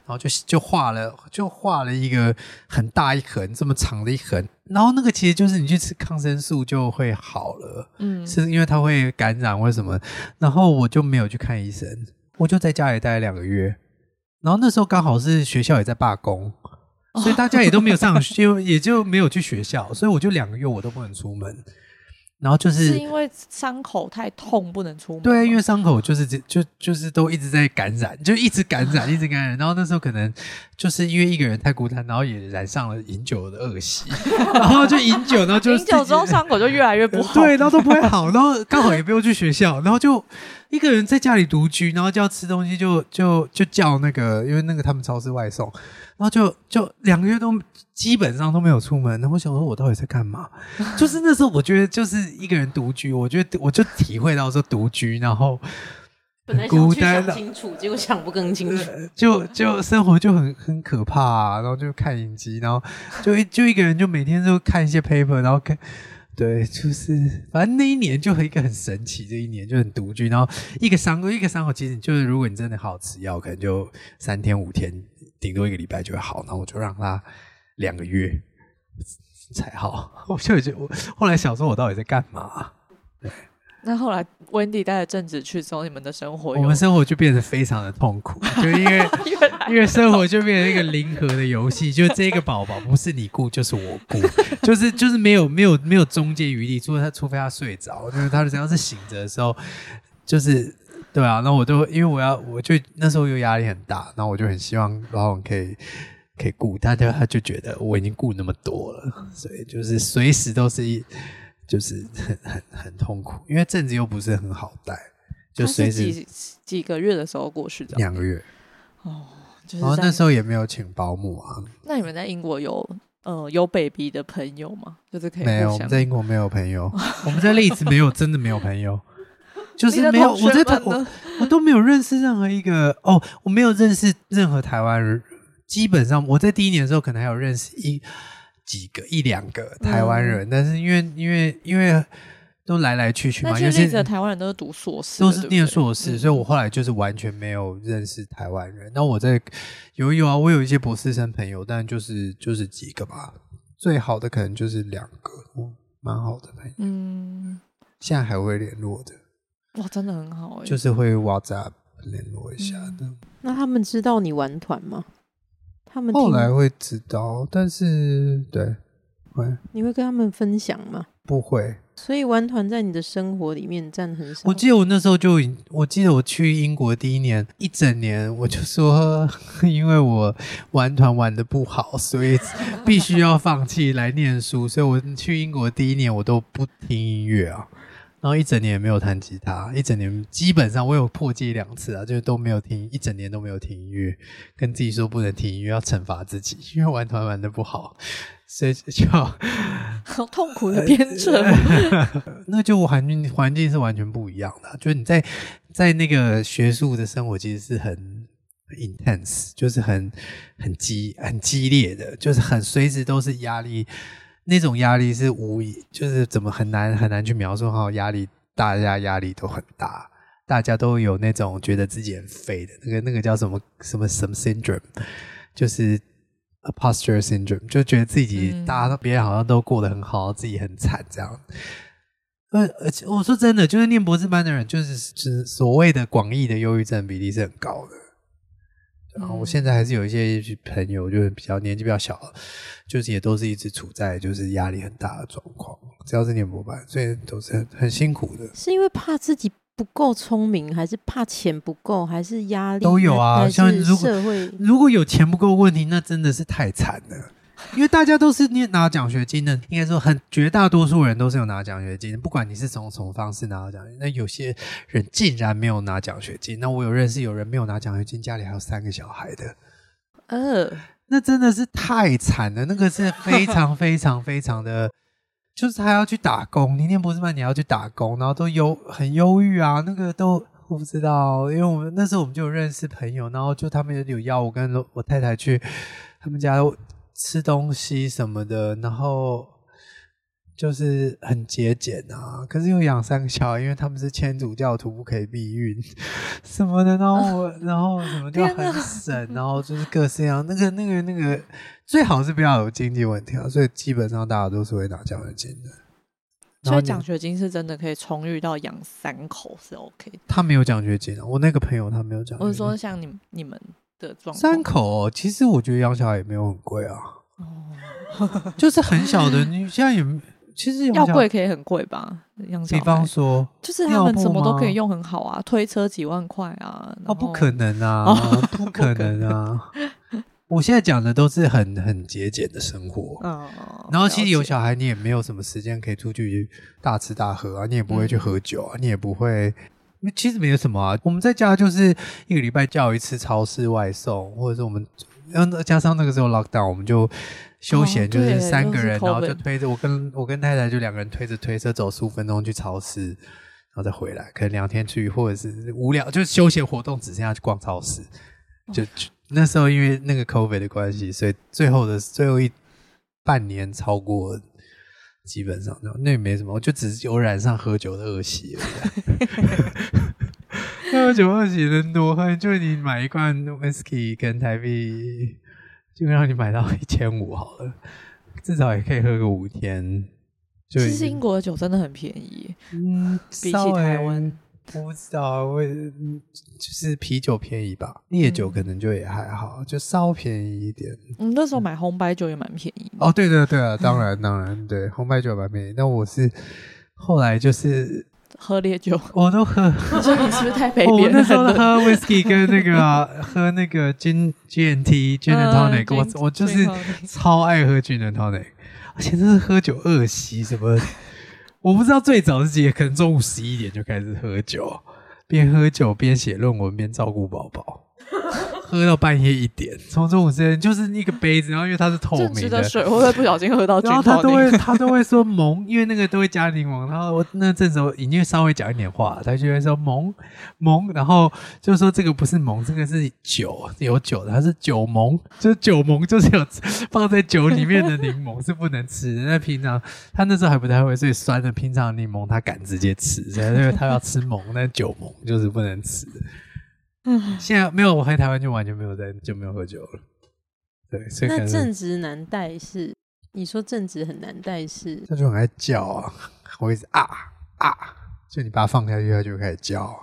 然后就就画了，就画了一个很大一横，这么长的一横。然后那个其实就是你去吃抗生素就会好了，嗯是因为它会感染或什么。然后我就没有去看医生，我就在家里待了两个月。然后那时候刚好是学校也在罢工，所以大家也都没有上学，<laughs> 就也就没有去学校，所以我就两个月我都不能出门。然后就是是因为伤口太痛不能出门，对，因为伤口就是这就就是都一直在感染，就一直感染，一直感染。然后那时候可能就是因为一个人太孤单，然后也染上了饮酒的恶习，<laughs> 然后就饮酒，然后就饮酒之后伤口就越来越不好，<laughs> 对，然后都不会好，<laughs> 然后刚好也不用去学校，然后就一个人在家里独居，然后就要吃东西就就就叫那个，因为那个他们超市外送，然后就就两个月都基本上都没有出门。然后我想说，我到底在干嘛？<laughs> 就是那时候我觉得就是一个人独居，我觉得我就体会到说独居，然后本来想去孤单的想清楚，结果想不更清楚。就就生活就很很可怕、啊，然后就看影集，然后就一就一个人就每天就看一些 paper，然后看，对，就是反正那一年就一个很神奇，这一年就很独居，然后一个伤口一个伤口，其实就是如果你真的好好吃药，可能就三天五天，顶多一个礼拜就会好，然后我就让他两个月才好，<laughs> 我就觉得我后来想说我到底在干嘛？那后来温迪带着正子去之后，你们的生活我们生活就变得非常的痛苦，<laughs> 就因为。因为生活就变成一个零和的游戏，就这个宝宝不是你顾就是我顾，<laughs> 就是就是没有没有没有中间余地，除非他除非他睡着，就是他只要是醒着的时候，就是对啊，那我都因为我要我就那时候又压力很大，然后我就很希望老王可以可以顾，他就他就觉得我已经顾那么多了，所以就是随时都是一就是很很很痛苦，因为阵子又不是很好带，就随时几几个月的时候过世的，两个月，哦，就是然后那时候也没有请保姆啊。那你们在英国有呃有 baby 的朋友吗？就是可以没有，我们在英国没有朋友，<laughs> 我们在利兹没有，真的没有朋友，就是没有。我在台我我都没有认识任何一个哦，我没有认识任何台湾人。基本上我在第一年的时候可能还有认识一几个一两个台湾人，但是因为因为因为都来来去去嘛，那去有些利兹的台湾人都是读硕士，都是念硕士，嗯。所以我后来就是完全没有认识台湾人。那我在有有啊，我有一些博士生朋友，但就是就是几个吧，最好的可能就是两个，嗯，蛮好的朋友，嗯，现在还会联络的，哇，真的很好哎，就是会 WhatsApp 联络一下的。那他们知道你玩团吗？他们后来会知道，但是对，会你会跟他们分享吗？不会？所以玩团在你的生活里面占很少。我记得我那时候就已，我记得我去英国第一年，一整年我就说，<laughs> 因为我玩团玩的不好，所以必须要放弃来念书。所以我去英国第一年我都不听音乐啊，然后一整年也没有弹吉他，一整年基本上我有破戒两次啊，就是都没有听，一整年都没有听音乐，跟自己说不能听音乐，要惩罚自己，因为玩团玩的不好，所以就好痛苦的编程。<laughs> 那就环境环境是完全不一样的啊，就是你在在那个学术的生活其实是很 intense，就是很很激很激烈的，就是很随时都是压力，那种压力是无以就是怎么很难很难去描述哈，压力大家压力都很大。大家都有那种觉得自己很废的那个那个叫什么什么什么 syndrome，就是 imposter syndrome，就觉得自己、嗯大家都别人好像都过得很好，自己很惨这样。呃，而且我说真的，就是念博士班的人，就是是所谓的广义的忧郁症比例是很高的。然后我嗯现在还是有一些朋友，就是比较年纪比较小，就是也都是一直处在就是压力很大的状况，只要是念博班，所以都是很很辛苦的。是因为怕自己不够聪明，还是怕钱不够，还是压力都有啊像如果社会如果有钱不够问题，那真的是太惨了。因为大家都是念拿奖学金的，应该说很绝大多数人都是有拿奖学金的，不管你是从什么方式拿到奖学金。那有些人竟然没有拿奖学金，那我有认识有人没有拿奖学金，家里还有三个小孩的，呃，那真的是太惨了。那个是非常 <laughs> 非常非常的，就是他要去打工，你念博士班你要去打工，然后都忧很忧郁啊，那个都我不知道，因为我们那时候我们就有认识朋友，然后就他们有邀我跟我太太去他们家吃东西什么的，然后。就是很节俭啊，可是又养三个小孩，因为他们是天主教徒，不可以避孕 <laughs> 什么的，然后我，然后什么就很省，然后就是各式各样，那个那个那个，最好是不要有经济问题啊，所以基本上大家都是会拿奖学金的。所以奖学金是真的可以充裕到养三口是 OK 的。他没有奖学金啊，我那个朋友他没有奖学金。我是说像你你们的状况，三口哦，其实我觉得养小孩也没有很贵啊，哦，<laughs> 就是很小的，你现在也其实要小贵可以很贵吧？养小比方孩说就是他们什么都可以用很好啊，推车几万块啊。哦，<laughs> 不可能啊，哦不可能啊！我现在讲的都是很很节俭的生活。嗯，然后其实有小孩，你也没有什么时间可以出去大吃大喝啊，你也不会去喝酒啊，你也不会。其实没有什么啊，我们在家就是一个礼拜叫一次超市外送，或者是我们，嗯，加上那个时候 lockdown，我们就休闲，哦就是三个人，然后就推着我跟我跟太太就两个人推着推车走十五分钟去超市，然后再回来，可能两天去，或者是无聊，就是休闲活动只剩下去逛超市，就就那时候因为那个 COVID 的关系，所以最后的最后一半年超过，基本上就那也没什么，我就只是有染上喝酒的恶习而已啊。<laughs> 喝酒恶习人多喝？就是你买一罐 whisky 跟台币，就让你买到一千五好了，至少也可以喝个五天。就其实英国的酒真的很便宜，嗯，比起台湾，我不知道，我嗯就是啤酒便宜吧，烈酒嗯可能就也还好，就稍便宜一点。嗯，那时候买红白酒也蛮便宜的。哦，对对对啊，当然当然，对红白酒蛮便宜，但我是后来就是喝烈酒，我都喝，你说你是不是太北我边了？那时候喝 whisky 跟那个啊、喝那个 gin gin tea gin tonic，、我我就是超爱喝 gin and tonic，而且真是喝酒恶习什么，我不知道最早是几点，可能中午十一点就开始喝酒，边喝酒边写论文边照顾宝宝。<laughs> 喝到半夜一点，从中午之前就是一个杯子，然后因为它是透明的水会不会不小心喝到 <laughs> 然后他都会他都会说萌，因为那个都会加柠檬。然后我那阵子我已经稍微讲一点话，他就会说萌萌，然后就说这个不是萌，这个是酒，有酒的，它是酒萌，就是酒萌，就是有放在酒里面的柠檬是不能吃的。那平常他那时候还不太会，所以酸的平常柠檬他敢直接吃，所以因为他要吃萌，那酒萌就是不能吃。现在没有，我回台湾就完全没有在就没有喝酒了。对，所以那正直难带是？你说正直很难带是？他就很爱叫啊，<laughs> 我一直啊啊，就你把它放下去，它就会开始叫。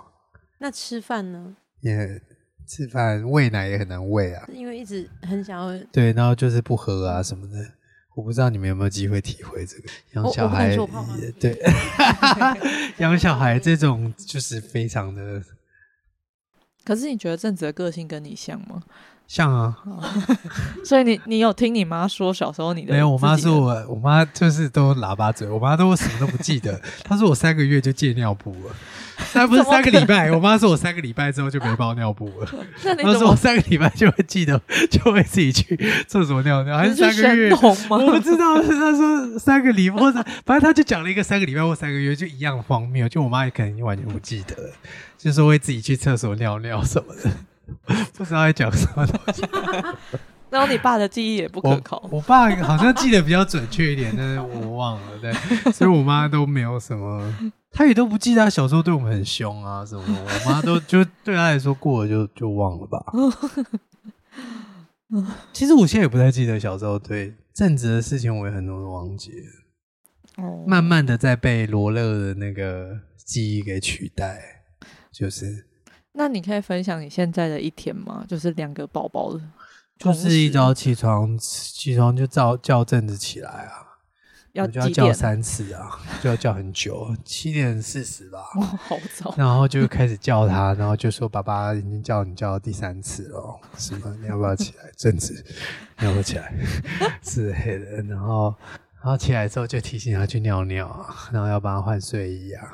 那吃饭呢？也吃饭喂奶也很难喂啊，因为一直很想要，对，然后就是不喝啊什么的。我不知道你们有没有机会体会这个养小孩对，<laughs> 养小孩这种就是非常的可是你觉得正子的个性跟你像吗？像啊，所以你你有听你妈说小时候你的没有，我妈说我，我妈就是都喇叭嘴，我妈都什么都不记得。<laughs> 她说我三个月就戒尿布了，她不是三个礼拜，我妈说我三个礼拜之后就没包尿布了。<laughs> 那你她说我三个礼拜就会记得，就会自己去厕所尿尿，还是三个月？我不知道，她说三个礼拜，或者反正她就讲了一个三个礼拜或三个月，就一样荒谬。就我妈也可能完全不记得，就是会自己去厕所尿尿什么的，<laughs> 不知道在讲什么东西。<laughs> 然后你爸的记忆也不可靠。我爸好像记得比较准确一点，但是我忘了，对，<laughs> 所以我妈都没有什么，她也都不记得她小时候对我们很凶啊什么的，我妈都就对她来说过了就就忘了吧。其实我现在也不太记得小时候对正直的事情，我也很多都忘记了，哦慢慢的在被罗勒的那个记忆给取代，就是那你可以分享你现在的一天吗？就是两个宝宝的，就是一早起床起床就叫叫阵子起来啊。要我就要叫？三次啊，就要叫很久，七点四十吧。哦，好早。然后就开始叫他，然后就说：“爸爸已经叫你叫到第三次了，什么你要不要起来？阵子，你要不要起来？是黑的。”然后，然后起来之后就提醒他去尿尿啊，然后要帮他换睡衣啊。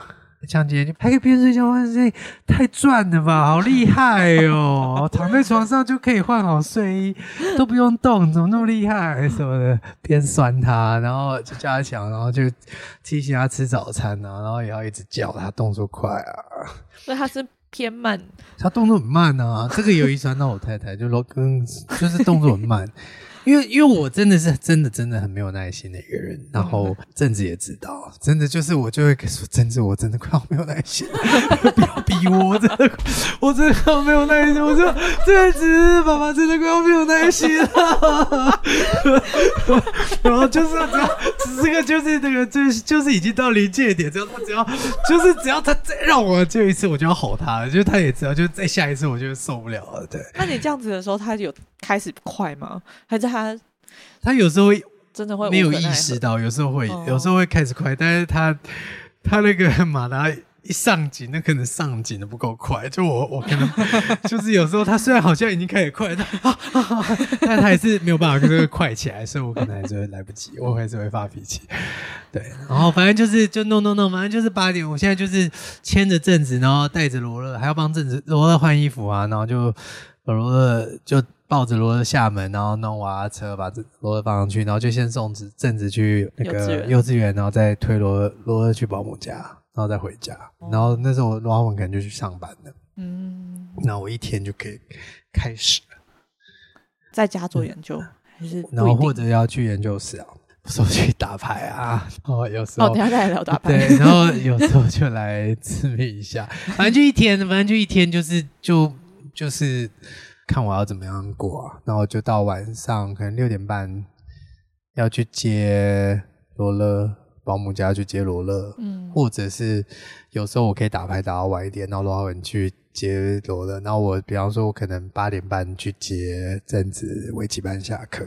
像今天就还可以边睡觉换睡衣，太赚了吧，好厉害哦！<laughs> 躺在床上就可以换好睡衣，都不用动，怎么那么厉害？什么的，边酸他，然后就叫他起来，然后就提醒他吃早餐啊，然后也要一直叫他动作快啊。所以他是偏慢，他动作很慢啊，这个有遗传到我太太，就说跟就是动作很慢，<laughs> 因为因为我真的是真的真的很没有耐心的一个人，然后政治也知道，真的就是我就会说政治，我真的快要没有耐心了，不要逼我，我真的我真的快要没有耐心，我说政治爸爸真的快要没有耐心了，然后就是只要这个就是那个就是就是已经到临界点，只要他只要就是只要他再让我就一次，我就要吼他了，就是他也知道，就是再下一次我就受不了了，对。那你这样子的时候，他有开始快吗？还是他他有时候会真的会没有意识？到，有时候会，哦有时候会开始快，但是他他那个马达一上紧，那可能上紧的不够快，就我我可能 <laughs> 就是有时候他虽然好像已经开始快，但啊啊啊但他还是没有办法跟这个快起来，所以我可能还是会来不及，我还是会发脾气。对，然后反正就是就弄弄弄，反正就是八点，我现在就是牵着正子，然后带着罗乐，还要帮正子罗乐换衣服啊，然后就把罗乐就抱着罗乐下门，然后弄娃娃车把这罗乐放上去，然后就先送子正子去那个幼稚园然后再推罗乐罗乐去保姆家，然后再回家。然后那时候罗阿文可能就去上班了，嗯，那我一天就可以开始了，在家做研究还是？然后或者要去研究室啊，说去打牌啊，哦，有时候哦，等下再来聊打牌。对，然后有时候就来 <laughs> 自闭一下，反正就一天，反正就一天，就是就就是看我要怎么样过啊。然后就到晚上可能六点半要去接罗乐，保姆家去接罗乐，嗯，或者是有时候我可以打牌打到晚一点，然后罗浩文去接罗乐。然后我比方说，我可能八点半去接正子围棋班下课，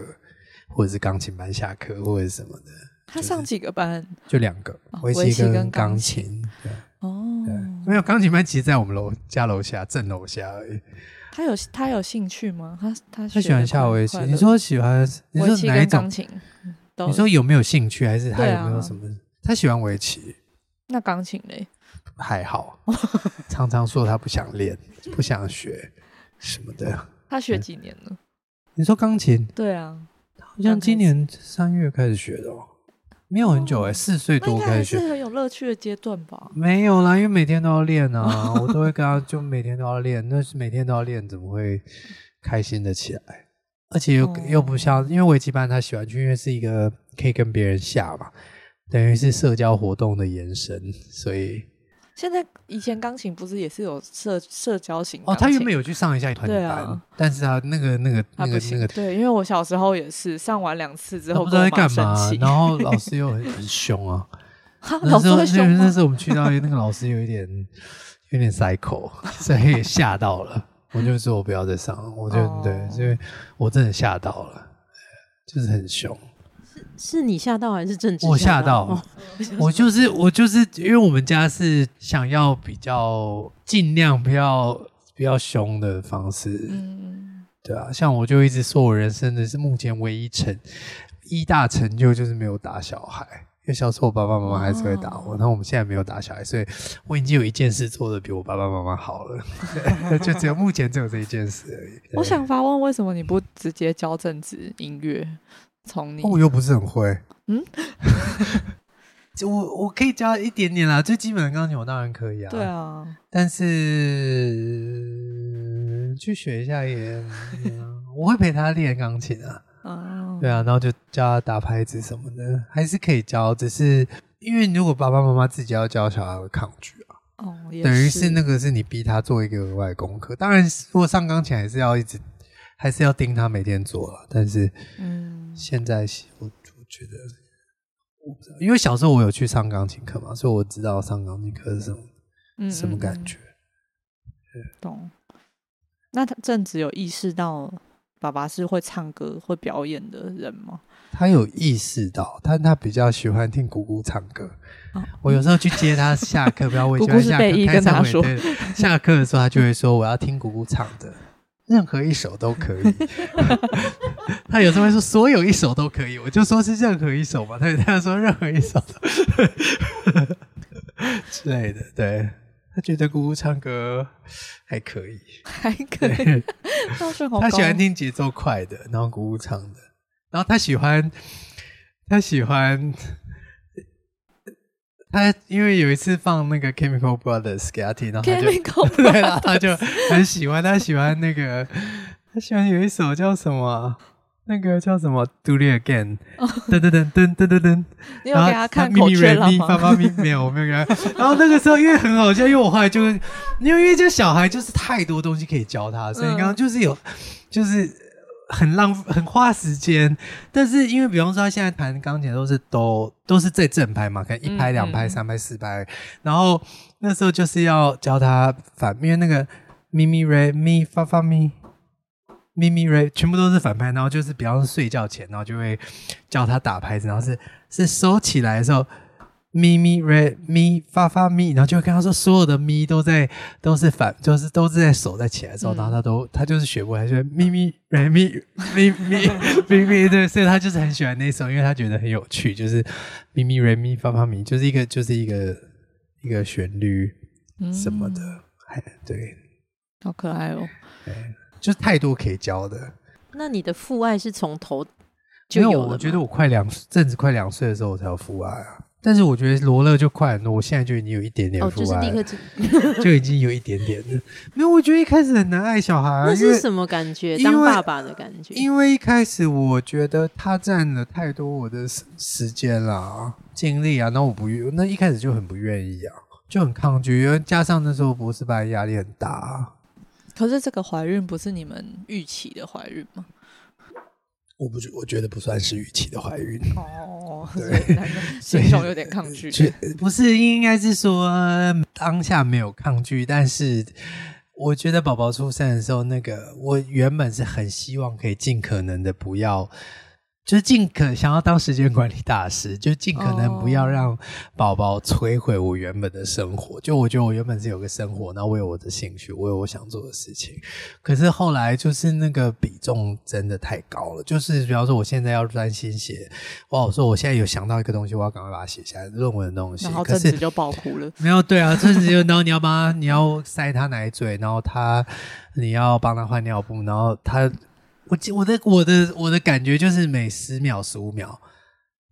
或者是钢琴班下课，或者是什么的。他上几个班？就两个哦，围围棋跟跟钢钢琴。对哦，对，没有钢琴班，其实在我们楼家楼下正楼下而已。他有他有兴趣吗？他他他喜欢下围棋，你说喜欢？你说哪一种你说有没有兴趣，还是他有没有什么？他喜欢围棋，那钢琴嘞？还好，常常说他不想练，不想学什么的。他学几年了？你说钢琴，对啊，好像今年三月开始学的哦，没有很久哎，哦四岁多开始学。是很有乐趣的阶段吧？没有啦，因为每天都要练啊，<laughs> 我都会跟他就每天都要练，那是每天都要练，怎么会开心的起来？而且又、哦又不像，因为围棋班他喜欢去，因为是一个可以跟别人下嘛，等于是社交活动的延伸，所以现在以前钢琴不是也是有社社交型哦，他原本有去上一下团体班，啊但是他那个那个那个那。个对，因为我小时候也是上完两次之后不知道在干嘛然后老师又很很凶啊，<laughs> 那老师时候那会凶吗？那时候我们去到那个老师有一点 <laughs> 有点 psycho，所以吓到了。我就说我不要再上了，我就、哦对，所以我真的吓到了，就是很凶。是你吓到还是政治？我吓到哦 <laughs> 我就是我就是因为我们家是想要比较尽量不要不要凶的方式，嗯，对啊，像我就一直说我人生的是目前唯一成一大成就就是没有打小孩。因为小时候我爸爸妈妈还是会打我，然后我们现在没有打小孩，所以我已经有一件事做的比我爸爸妈妈好了，<laughs> 就只有目前只有这一件事而已。我想发问，为什么你不直接教政治音乐？从你。哦我又不是很会，嗯？<laughs> 我我可以教一点点啦，最基本的钢琴我当然可以啊，对，啊，但是去学一下也，嗯 <laughs> 我会陪他练钢琴啊，嗯，对啊，然后就教他打拍子什么的，还是可以教，只是因为如果爸爸妈妈自己要教小孩会抗拒啊，哦，等于是是那个是你逼他做一个额外功课，当然如果上钢琴还是要一直还是要盯他每天做了，但是。嗯，现在我我觉得，我不知道，因为小时候我有去上钢琴课嘛，所以我知道上钢琴课是什么、嗯什么感？嗯觉。嗯懂。那他正直有意识到爸爸是会唱歌、会表演的人吗？他有意识到，但他比较喜欢听姑姑唱歌。哦我有时候去接他下课，不知道为什 <laughs> 姑么下课姑是贝伊开唱会跟他说下课的时候他就会说我要听姑姑唱的。任何一首都可以，<laughs> 他有时候会说所有一首都可以，我就说是任何一首嘛，他他说任何一首都。<laughs> 之类的，对他觉得姑姑唱歌还可以，还可以。他喜欢听节奏快的，然后姑姑唱的，然后他喜欢他喜欢他，因为有一次放那个 Chemical Brothers 给他听，然后他就 Chemical <laughs> 对了，他就很喜欢，他喜欢那个他喜欢有一首叫什么啊？那个叫什么？Do it again，噔噔噔噔噔噔噔。你有给他看口诀了吗？发咪 <laughs> 没有，我没有给他。然后那个时候因为很好笑，因为我后来就因为因为这小孩就是太多东西可以教他，所以刚刚就是有就是很浪很花时间。但是因为比方说他现在弹钢琴都是都都是在正拍嘛，可能一拍、嗯两拍、嗯三拍、四拍。然后那时候就是要教他反，因为那个咪咪瑞咪发发咪。咪咪瑞全部都是反拍，然后就是比方说睡觉前，然后就会教他打拍子，然后是是收起来的时候，咪咪瑞咪发发咪，然后就会跟他说所有的咪都在都是反，就是都是在手在起来的时候，嗯然后他都他就是学不来，就咪咪咪瑞咪咪 <laughs> 咪咪咪，对，所以他就是很喜欢那首，因为他觉得很有趣，就是咪咪瑞咪发发咪，就是一个就是一个一个旋律什么的，还对好可爱哦。对，就是太多可以教的。那你的父爱是从头就没有，了吗我觉得我快两正值快两岁的时候我才有父爱啊。但是我觉得罗勒就快很多，我现在就已经有一点点哦，就是立刻就，<laughs> 就已经有一点点了。没有，我觉得一开始很难爱小孩啊，那因为是什么感觉？因为当爸爸的感觉？因为一开始我觉得他占了太多我的时时间啦、精力啊，那我不愿，那一开始就很不愿意啊，就很抗拒，因为加上那时候博士班压力很大、啊。可是这个怀孕不是你们预期的怀孕吗？我不觉，我觉得不算是预期的怀孕。哦，对所以有点抗拒。不是，应该是说当下没有抗拒，但是我觉得宝宝出生的时候，那个我原本是很希望可以尽可能的不要。就是尽可想要当时间管理大师，就尽可能不要哦让宝宝摧毁我原本的生活。就我觉得我原本是有个生活，然后我有我的兴趣，我有我想做的事情。可是后来就是那个比重真的太高了，就是比方说我现在要专心写，哇，我说我现在有想到一个东西，我要赶快把它写下来，论文的东西。然后可是正子就爆哭了。没有对啊，甚至就然后你要帮他，你要塞他奶嘴，然后他你要帮他换尿布，然后他，我记我的我的我的感觉就是每十秒十五秒，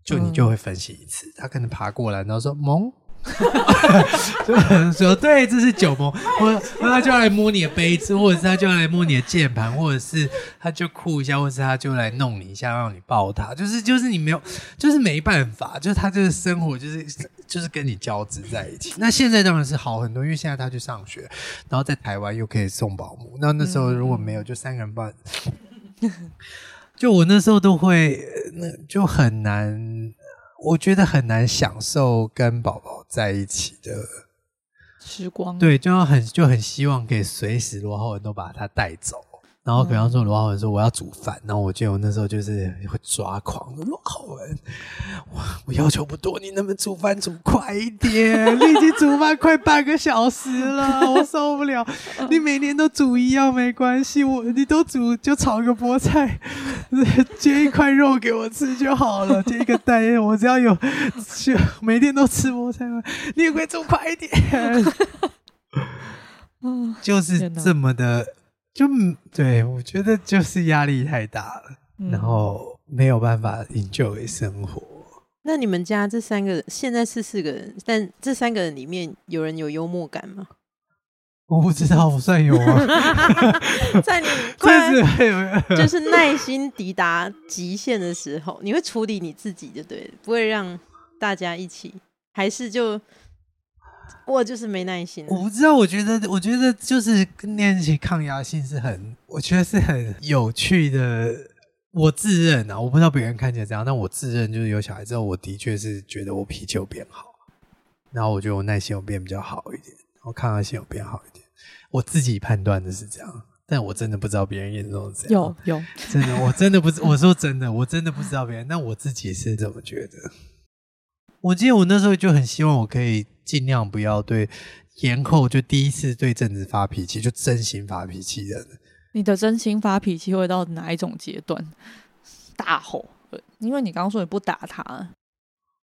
就你就会分析一次，他可能爬过来，然后说萌。<laughs> 就可能说对，这是酒萌，或那他就要来摸你的杯子，或者是他就要来摸你的键盘，或者是他就哭一下，或者是他就来弄你一下，让你抱他，就是就是你没有，就是没办法，就是他就是生活就是就是跟你交织在一起。那现在当然是好很多，因为现在他去上学，然后在台湾又可以送保姆。那那时候如果没有，就三个人半，<laughs> 就我那时候都会，呃那就很难，我觉得很难享受跟宝宝在一起的。时光，，对，就要很就很希望可以随时罗浩文都把他带走。然后比方说罗浩文说我要煮饭，然后我记得我那时候就是会抓狂，罗浩文，我我要求不多，你能不能煮饭煮快一点？你已经煮饭快半个小时了，我受不了。<laughs> 你每年都煮一样没关系，我你都煮就炒个菠菜，煎一块肉给我吃就好了，煎一个蛋，我只要有，就每天都吃菠菜嘛？你也会煮快一点。<laughs> 嗯，就是这么的，就对我觉得就是压力太大了，嗯然后没有办法 enjoy 生活。那你们家这三个人现在是四个人，但这三个人里面有人有幽默感吗？我不知道我算有吗？<laughs> 在你 <laughs> 这快是就是耐心抵达极限的时候，你会处理你自己就对了，不会让大家一起，还是就我就是没耐心。我不知道，我觉得，我觉得就是练习抗压性是很，我觉得是很有趣的。我自认啊，我不知道别人看起来怎样，但我自认就是有小孩之后，我的确是觉得我脾气有变好，然后我觉得我耐心有变比较好一点，然后抗压性有变好一点。我自己判断的是这样，但我真的不知道别人眼中是怎样。有有，真的，我真的不知，我说真的，我真的不知道别人，但我自己是怎么觉得。我记得我那时候就很希望我可以尽量不要对延后，就第一次对正子发脾气，就真心发脾气的。你的真心发脾气会到哪一种阶段？大吼，呃因为你刚刚说你不打他，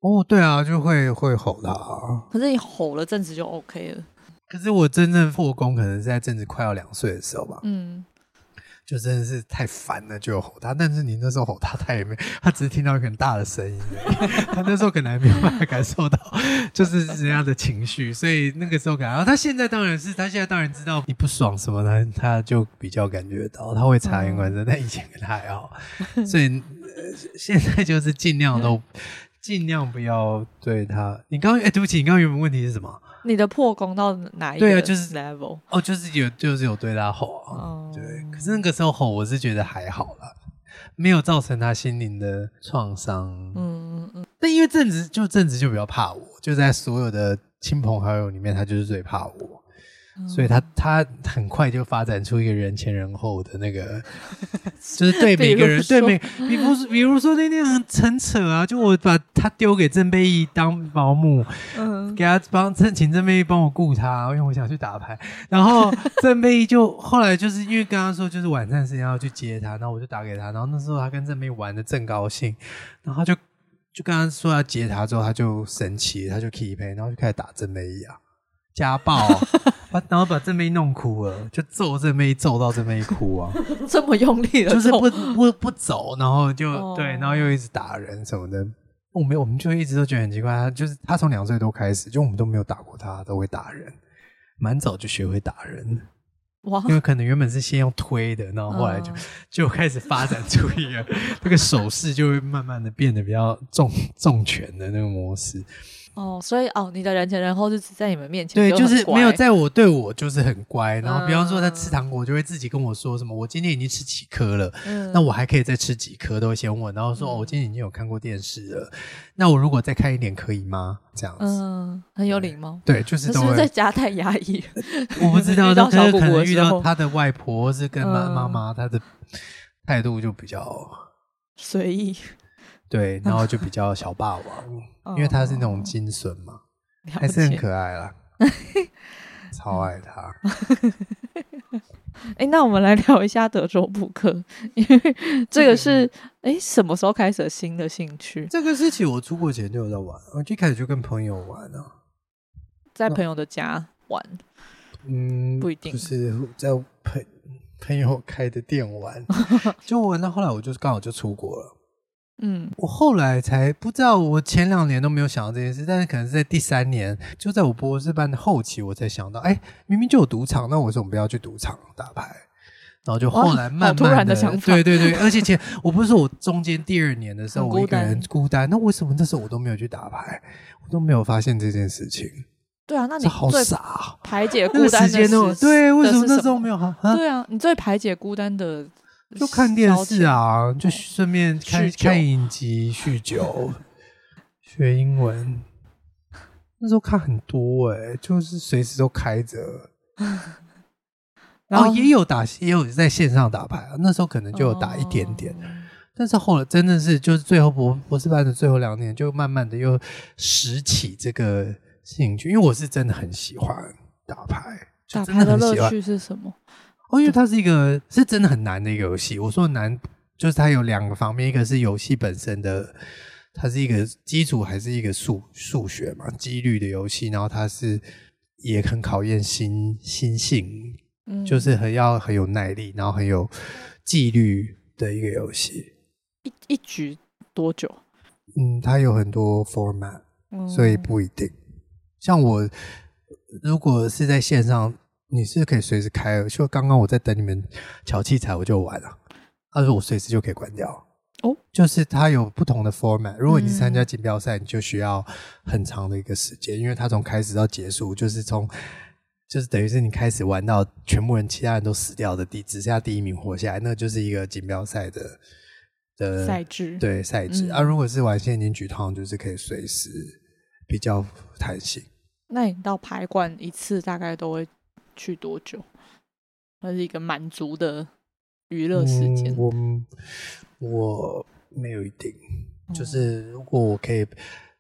哦，对啊，就会会吼他。可是你吼了阵子就 OK 了。可是我真正破功，可能是在正子快要两岁的时候吧，嗯，就真的是太烦了，就有吼他。但是你那时候吼他，他也没，他只是听到一个很大的声音 <laughs> 他那时候可能还没有办法感受到就是人家的情绪，所以那个时候感，然后他现在当然是，他现在当然知道你不爽什么的，他就比较感觉到，他会察言观色，但以前跟他还好，<laughs> 所以、呃、现在就是尽量都尽量不要对他。你刚刚哎，对不起，你刚刚原本问题是什么？你的破功到哪一个对啊就是 level？哦，就是有就是有对他吼啊。哦，对，可是那个时候吼，我是觉得还好啦，没有造成他心灵的创伤。嗯，嗯嗯但因为正直就正直就比较怕我，就在所有的亲朋好友里面，他就是最怕我，嗯，所以他他很快就发展出一个人前人后的那个，就是对每个人 <laughs> 对每，<laughs> 比如说比如说那天很很扯啊，就我把他丢给郑贝义当保姆，嗯给他帮郑请郑贝义帮我雇他，因为我想去打牌。然后郑贝义就后来就是因为跟他说就是晚餐时间要去接他，然后我就打给他，然后那时候他跟郑贝义玩的正高兴，然后他就就跟他说要接他之后，他就生气，他就 keep 然后就开始打郑贝义啊，家暴、把然后把郑贝义弄哭了，就揍郑贝义揍到郑贝义哭啊，<laughs> 这么用力的就是不不不走，然后就、哦对，然后又一直打人什么的。我没有，我们就一直都觉得很奇怪，他就是他从两岁多开始，就我们都没有打过他，都会打人，蛮早就学会打人，哇因为可能原本是先用推的，然后后来就、嗯 <laughs> 就开始发展出一个那个手势就会慢慢的变得比较重重拳的那个模式。哦，所以哦，你的人前人后是只在你们面前对，就是没有在我对我就是很乖，然后比方说他嗯吃糖果，就会自己跟我说什么，我今天已经吃几颗了。嗯那我还可以再吃几颗，都会先问，然后说、嗯哦，我今天已经有看过电视了，那我如果再看一点可以吗？这样子，嗯很有礼貌。对，就是都可是是在，家太压抑？<laughs> 我不知道，<laughs> 可是可能遇到他的外婆或是跟妈嗯妈妈，他的态度就比较随意，对，然后就比 <laughs> 较小霸王，因为他是那种金笋嘛，哦还是很可爱啦，<laughs> 超爱他。<laughs> 哎，那我们来聊一下德州扑克，因为 <laughs> 这个是哎什么时候开始的新的兴趣？这个事情我出国前就有在玩，我一开始就跟朋友玩啊。在朋友的家玩，嗯，不一定就是在朋朋友开的店玩，就玩到后来，我就刚好就出国了。嗯我后来才不知道，我前两年都没有想到这件事，但是可能是在第三年，就在我博士班的后期，我才想到，哎，明明就有赌场，那我为什么不要去赌场打牌？然后就后来慢好突然慢的想法对对对，而且前我不是说我中间第二年的时候，我一个人孤单，那为什么那时候我都没有去打牌？我都没有发现这件事情，对啊，那你这好最傻啊、排解孤单的时间对，为什么那时候没有？对啊，你最排解孤单的就看电视，啊，就顺便看看影集、酗酒、<laughs> 学英文。那时候看很多哎、就是随时都开着。<laughs> 然后哦，也有打，也有在线上打牌啊。那时候可能就有打一点点，哦但是后来真的是就是最后博博士班的最后两年，就慢慢的又拾起这个兴趣，因为我是真的很喜欢打牌，打牌的乐。趣是什么？哦，因为它是一个是真的很难的一个游戏。我说难，就是它有两个方面，一个是游戏本身的，它是一个基础，还是一个数数学嘛，几率的游戏。然后它是也很考验心心性，嗯就是很要很有耐力，然后很有纪律的一个游戏。一一局多久？嗯，它有很多 format，嗯所以不一定。像我如果是在线上，你是可以随时开的。就刚刚我在等你们调器材，我就玩了。他说我随时就可以关掉。哦，就是它有不同的 format。如果你是参加嗯锦标赛，你就需要很长的一个时间，因为它从开始到结束，就是从就是等于是你开始玩到全部人其他人都死掉的第只剩下第一名活下来，那就是一个锦标赛的的赛制对赛制、嗯啊。如果是玩现金局，通常就是可以随时比较弹性。那你到排馆一次大概都会去多久？那是一个满足的娱乐时间嗯、。我我没有一定，哦就是如果我可以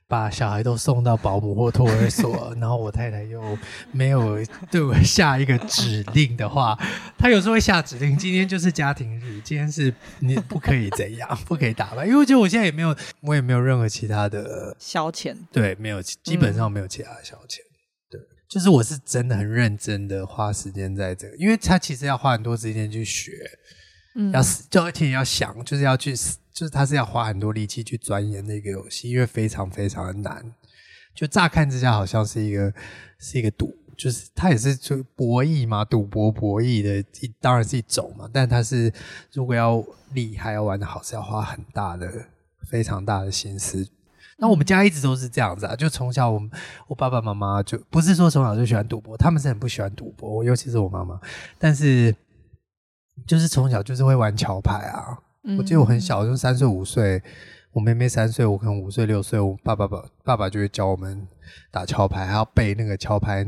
把小孩都送到保姆或托儿所，然后我太太又没有对我下一个指令的话，她有时候会下指令，今天就是家庭日，今天是你不可以怎样，不可以打扮，因为我觉得我现在也没有，我也没有任何其他的消遣，对，没有，基本上没有其他的消遣。对，就是我是真的很认真的花时间在这个，因为他其实要花很多时间去学，嗯，要死就而且要想，就是要去，就是他是要花很多力气去钻研那个游戏，因为非常非常的难。就乍看之下好像是一个是一个赌，就是它也是就博弈嘛，赌博博弈的一当然是一种嘛，但它是如果要厉害要玩的好，是要花很大的非常大的心思。那我们家一直都是这样子啊，就从小我们我爸爸妈妈就不是说从小就喜欢赌博，他们是很不喜欢赌博，尤其是我妈妈，但是就是从小就是会玩桥牌啊。我记得我很小，就三岁五岁，我妹妹三岁，我可能五岁六岁，我爸爸爸爸爸就会教我们打桥牌，还要背那个桥牌，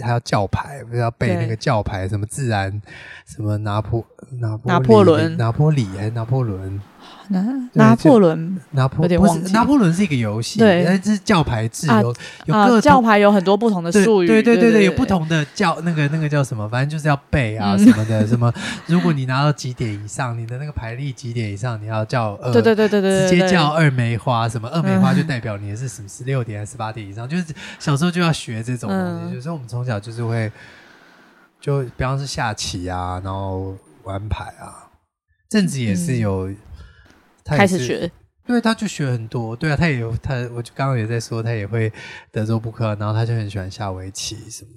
还要叫牌，不是要背那个对叫牌，什么自然，什么拿破拿破拿破仑拿破里还是拿破仑？拿拿破仑拿破不是有点忘记。拿破仑是一个游戏，对。但是教牌制啊有有啊，教牌有很多不同的术语，对对对对，有不。同的教那个那个叫什么，反正就是要背啊嗯。什么的，什么如果你拿到几点以上，你的那个牌力几点以上，你要叫二，对对对对对，直接叫二梅花，什么二梅花嗯。就代表你的是什么十六点还是十八点以上，就是小时候就要学这种东西，嗯。就是我们从小就是会，就比方是下棋啊，然后玩牌啊，甚至也是嗯。有，他开始学，对，他就学很多。对啊，他也有他，我就刚刚也在说，他也会德州扑克，然后他就很喜欢下围棋什么。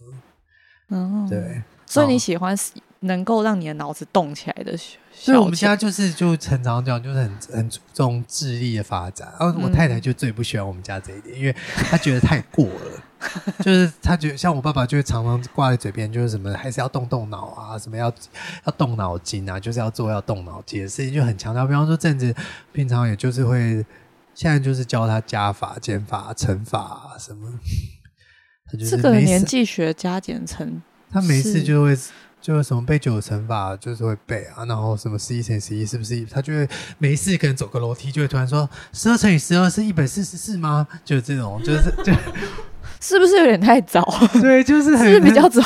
嗯，对，所以哦你喜欢能够让你的脑子动起来的学所以我们家就是就很常讲，就是很很注重智力的发展。然后我嗯太太就最不喜欢我们家这一点，因为她觉得太过了。<laughs> 就是他觉得像我爸爸就会常常挂在嘴边，就是什么还是要动动脑啊，什么要要动脑筋啊，就是要做要动脑筋的事情，就很强调。比方说政治，平常也就是会现在就是教他加法、减法、乘法什么。他就是这个年纪学加减乘，他每次就会就是什么背九乘法，就是会背啊，然后什么十一乘十一是不是？他就会每一次可能走个楼梯，就会突然说十二乘以十二是一百四十四吗？就是这种，就是就是不是有点太早？对，就是是很不是比较早？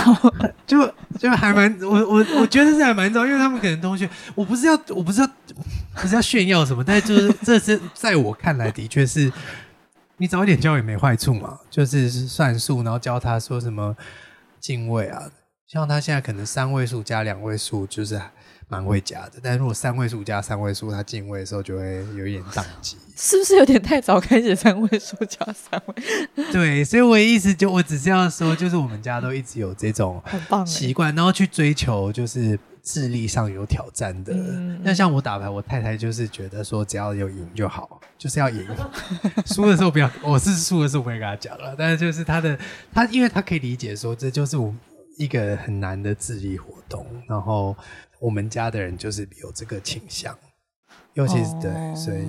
就就还蛮我我我觉得是还蛮早，因为他们可能同学，我不是要我不是要不是要炫耀什么，但是就是这是在我看来的确是，你早一点教也没坏处嘛，就是算数，然后教他说什么进位啊，像他现在可能三位数加两位数就是蛮会加的，但如果三位数加三位数，他进位的时候就会有一点宕机。<laughs> 是不是有点太早开始三位数加三位？<laughs> 对，所以我的意思就我只是要说，就是我们家都一直有这种！习惯，然后去追求就是智力上有挑战的。嗯那像我打牌，我太太就是觉得说只要有赢就好，就是要赢。<laughs> 输的时候不要，我是输的时候不会跟他讲了，但是就是他的他，因为他可以理解说这就是我一个很难的智力活动，然后我们家的人就是有这个倾向，尤其是、对，哦所以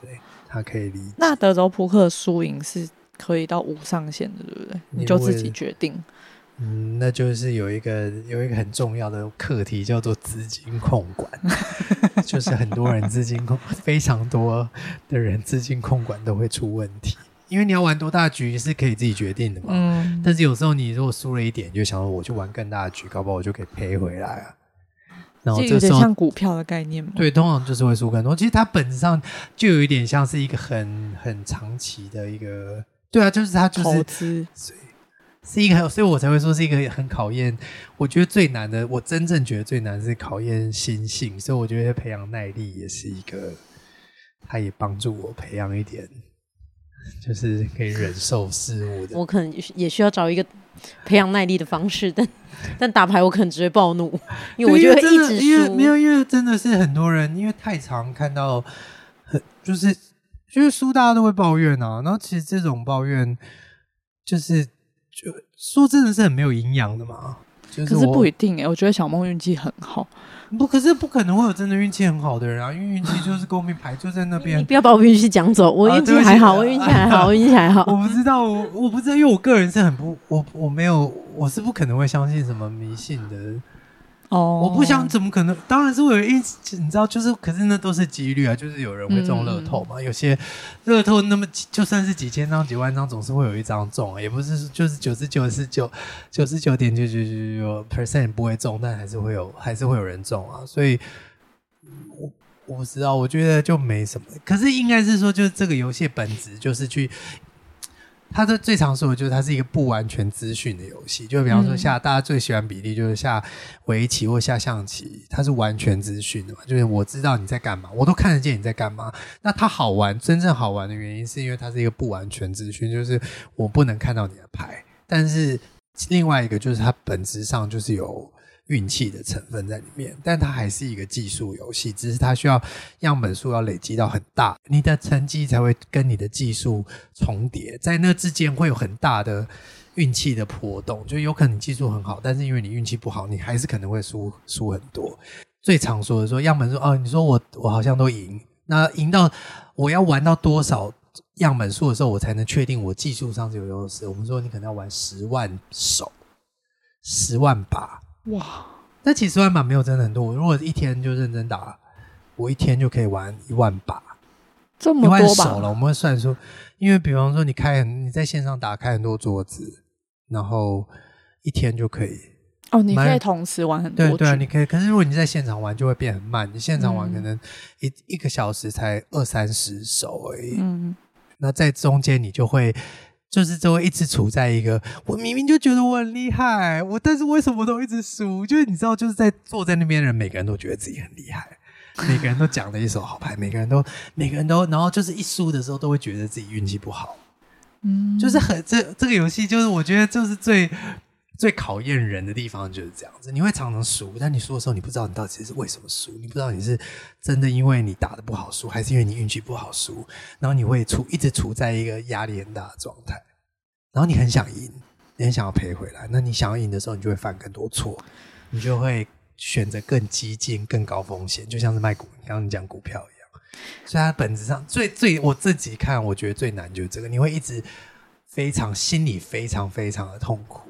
对他可以理解。那德州扑克输赢是可以到无上限的，对不对？你你就自己决定。嗯，那就是有一个有一个很重要的课题叫做资金控管，<laughs> 就是很多人资金控非常多的人资金控管都会出问题，因为你要玩多大局是可以自己决定的嘛。嗯，但是有时候你如果输了一点，你就想说我去玩更大的局，搞不好我就可以赔回来啊。然后就有点这时候像股票的概念嘛。对，通常就是会输更多。其实它本质上就有一点像是一个很很长期的一个，对啊，就是它就是投资，是一个很，所以我才会说是一个很考验。我觉得最难的，我真正觉得最难是考验心性，所以我觉得培养耐力也是一个，它也帮助我培养一点，就是可以忍受事物的。我可能也需要找一个 <laughs> 培养耐力的方式，但但打牌我可能只会暴怒，因为我对就会一真的直输。因为没有，因为真的是很多人，因为太常看到，很就是就是输大家都会抱怨啊，然后其实这种抱怨就是就说真的是很没有营养的嘛。就是可是不一定哎、我觉得小梦运气很好。不，可是不可能会有真的运气很好的人啊，因为运气就是公平牌就在那边你。不要把我运气讲走，我运气还好，啊我运气还好，我运气还好。<laughs> 我不知道，我我不知道，因为我个人是很不，我我没有，我是不可能会相信什么迷信的。哦，我不想，怎么可能？当然是会有一，你知道，就是，可是那都是几率啊，就是有人会中乐透嘛。有些乐透那么几就算是几千张、几万张，总是会有一张中啊，也不是就是九十九是九九十九点九九九九 percent 不会中，但还是会有还是会有人中啊。所以，我我不知道，我觉得就没什么。可是应该是说，就是这个游戏本质就是去。它的最常说的就是它是一个不完全资讯的游戏，就比方说嗯下、大家最喜欢比例就是下围棋或下象棋，它是完全资讯的嘛，就是我知道你在干嘛，我都看得见你在干嘛。那它好玩，真正好玩的原因是因为它是一个不完全资讯，就是我不能看到你的牌，但是另外一个就是它本质上就是有运气的成分在里面，但它还是一个技术游戏，只是它需要样本数要累积到很大，你的成绩才会跟你的技术重叠，在那之间会有很大的运气的波动，就有可能你技术很好，但是因为你运气不好，你还是可能会输输很多。最常说的说样本数哦，你说我我好像都赢，那赢到我要玩到多少样本数的时候，我才能确定我技术上是有优势。我们说你可能要玩十万手，十万把，哇，那其实十万把没有真的很多。我如果一天就认真打，我一天就可以玩一万把，这么多了。我们会算出，因为比方说你开很你在线上打开很多桌子，然后一天就可以。哦，你可以同时玩很多对对啊，你可以。可是如果你在现场玩，就会变很慢。你现场玩嗯可能一、一个小时才二三十手而已。嗯，那在中间你就会。就是就会一直处在一个，我明明就觉得我很厉害，我但是为什么都一直输？就是你知道，就是在坐在那边的人，每个人都觉得自己很厉害，每个人都讲了一手好牌，每个人都 <laughs> 每个人都，然后就是一输的时候都会觉得自己运气不好，嗯，就是很这这个游戏，就是我觉得就是最最考验人的地方就是这样子，你会常常输，但你输的时候你不知道你到底是为什么输，你不知道你是真的因为你打的不好输，还是因为你运气不好输，然后你会处一直处在一个压力很大的状态，然后你很想赢，你很想要赔回来，那你想要赢的时候，你就会犯更多错，你就会选择更激进、更高风险，就像是卖股，刚刚你讲股票一样。所以它本质上最最我自己看，我觉得最难就是这个，你会一直非常心里非常非常的痛苦。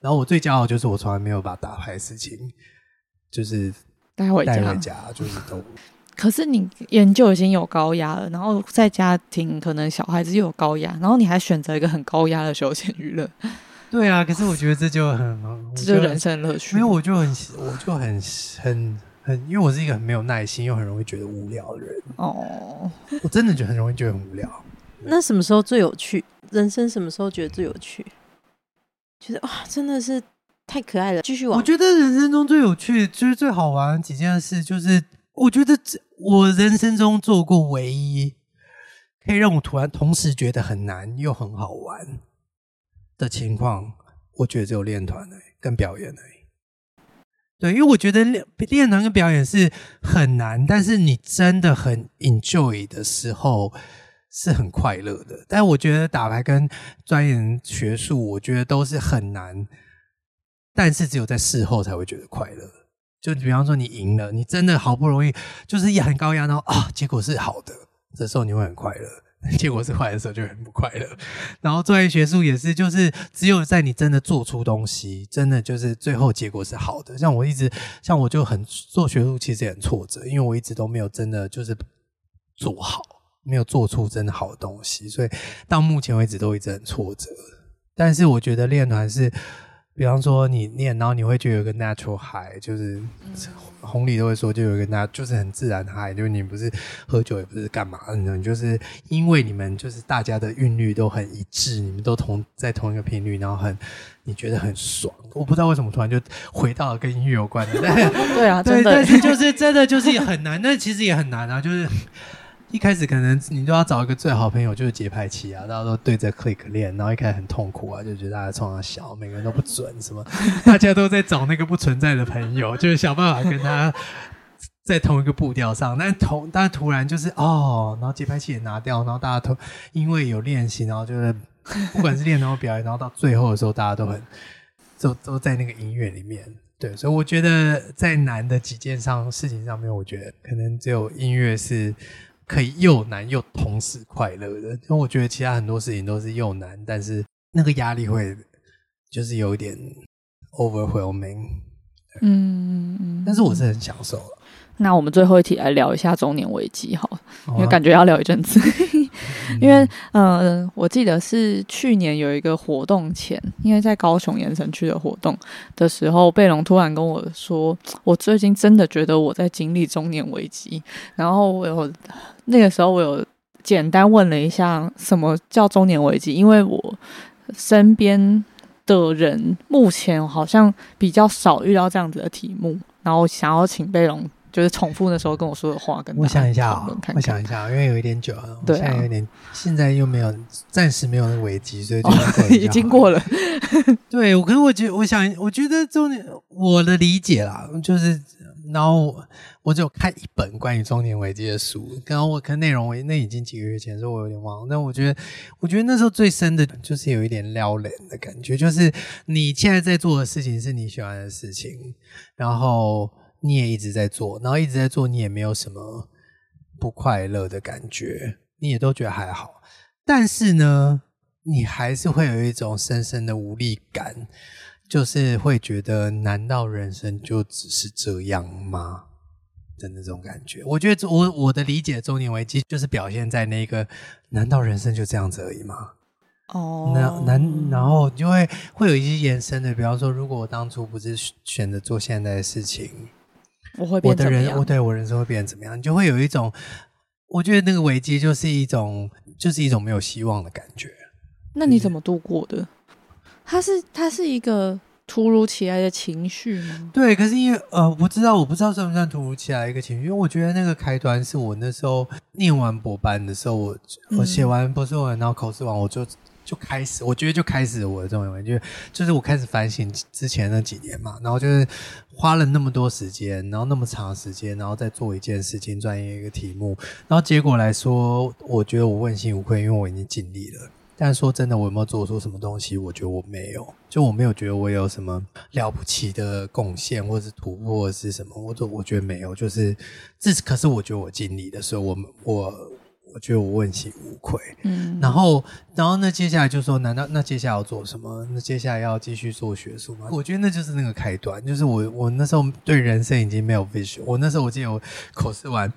然后我最骄傲就是我从来没有把打牌的事情就是带回家。带回家，就是都可是你研究已经有高压了，然后在家庭可能小孩子又有高压，然后你还选择一个很高压的休闲娱乐，<laughs> 对啊。可是我觉得这就很，我这就是人生乐趣。没有我就很我就很很很，因为我是一个很没有耐心又很容易觉得无聊的人，哦，我真的觉得很容易觉得很无聊。那什么时候最有趣？人生什么时候觉得最有趣？觉得哇，真的是太可爱了。继续玩我觉得人生中最有趣，就是最好玩的几件事，就是我觉得我人生中做过唯一可以让我突然同时觉得很难又很好玩的情况，我觉得只有练团，跟表演而已。对，因为我觉得练练团跟表演是很难，但是你真的很 enjoy 的时候是很快乐的。但我觉得打牌跟钻研学术，我觉得都是很难，但是只有在事后才会觉得快乐。就比方说你赢了，你真的好不容易就是一很高压，然后啊结果是好的，这时候你会很快乐。<laughs> 结果是坏的时候就很不快乐。然后专业学术也是，就是只有在你真的做出东西，真的就是最后结果是好的。像我一直，像我就很做学术，其实也很挫折，因为我一直都没有真的就是做好，没有做出真的好的东西，所以到目前为止都一直很挫折。但是我觉得练团是。比方说你练，然后你会觉得有个 natural high，就是红里都会说，就有一个那，就是很自然的 high，就是你不是喝酒，也不是干嘛，你就是因为你们就是大家的韵律都很一致，你们都同在同一个频率，然后很你觉得很爽。我不知道为什么突然就回到了跟音乐有关的，<laughs> 对啊，<laughs> 对，但是就是真的就是很难，那其实也很难啊，就是。一开始可能你都要找一个最好朋友，就是节拍器啊，大家都对着 click 练，然后一开始很痛苦啊，就觉得大家冲他小，每个人都不准，什么 <laughs> 大家都在找那个不存在的朋友，就是想办法跟他在同一个步调上。但同但突然就是哦，然后节拍器也拿掉，然后大家都因为有练习，然后就是不管是练然后表演，然后到最后的时候，大家都很都都在那个音乐里面。对，所以我觉得在难的几件上事情上面，我觉得可能只有音乐是。可以又难又同时快乐的，因为我觉得其他很多事情都是又难，但是那个压力会就是有一点 overwhelming。嗯嗯，但是我是很享受了。那我们最后一题来聊一下中年危机，好，因为感觉要聊一阵子。<laughs> 因为嗯，我记得是去年有一个活动前，因为在高雄延城区的活动的时候，贝隆突然跟我说，我最近真的觉得我在经历中年危机。然后我有那个时候我有简单问了一下什么叫中年危机，因为我身边的人目前好像比较少遇到这样子的题目，然后想要请贝隆。就是重复那时候跟我说的话，跟我想一下啊，我想一下，因为有一点久了，对，现在有点，现在又没有，暂时没有那个危机，所以就 <laughs> 已经过了。对，我可能我觉，我想，我觉得中年，我的理解啦，就是，然后我只有看一本关于中年危机的书，然后我看内容，我那已经几个月前，所以我有点忘了。那我觉得，我觉得那时候最深的就是有一点撩人的感觉，就是你现在在做的事情是你喜欢的事情，然后。你也一直在做，然后一直在做，你也没有什么不快乐的感觉，你也都觉得还好。但是呢，你还是会有一种深深的无力感，就是会觉得，难道人生就只是这样吗？的那种感觉。我觉得我我的理解，中年危机就是表现在那个，难道人生就这样子而已吗？哦，那难，然后就会会有一些延伸的，比方说，如果我当初不是选择做现在的事情。我会变的人，我对我人生会变成怎么样？你就会有一种，我觉得那个危机就是一种，就是一种没有希望的感觉。那你怎么度过的？它是它是一个突如其来的情绪吗？对，可是因为呃，我不知道，我不知道算不算突如其来一个情绪，因为我觉得那个开端是我那时候念完博班的时候，我我写完博士文，然后考试完，我就。就开始，我觉得就开始我的这种感觉，就是我开始反省之前那几年嘛，然后就是花了那么多时间，然后那么长时间，然后再做一件事情，钻研一个题目，然后结果来说，我觉得我问心无愧，因为我已经尽力了。但说真的，我有没有做出什么东西？我觉得我没有，就我没有觉得我有什么了不起的贡献，或者是突破，是什么，我都我觉得没有，就是这可是我觉得我尽力的，所以我我。我觉得我问心无愧，嗯，然后，然后那接下来就说，难道那接下来要做什么？那接下来要继续做学术吗？我觉得那就是那个开端，就是我我那时候对人生已经没有 vision。我那时候我记得我口试完，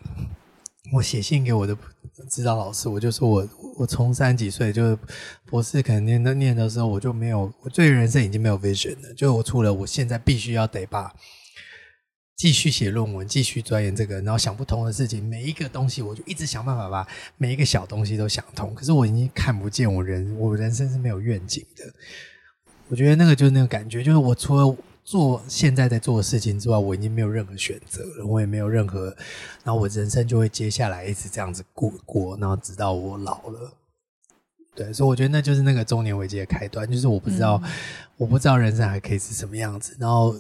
我写信给我的指导老师，我就说我我从三几岁就是博士可能念的念的时候，我就没有我对人生已经没有 vision 了，就我除了我现在必须要得把。继续写论文，继续钻研这个，然后想不通的事情，每一个东西我就一直想办法把每一个小东西都想通。可是我已经看不见我人，我人生是没有愿景的。我觉得那个就是那个感觉，就是我除了做现在在做的事情之外，我已经没有任何选择了，我也没有任何，然后我人生就会接下来一直这样子过过，然后直到我老了。对，所以我觉得那就是那个中年危机的开端，就是我不知道，我不知道人生还可以是什么样子，然后。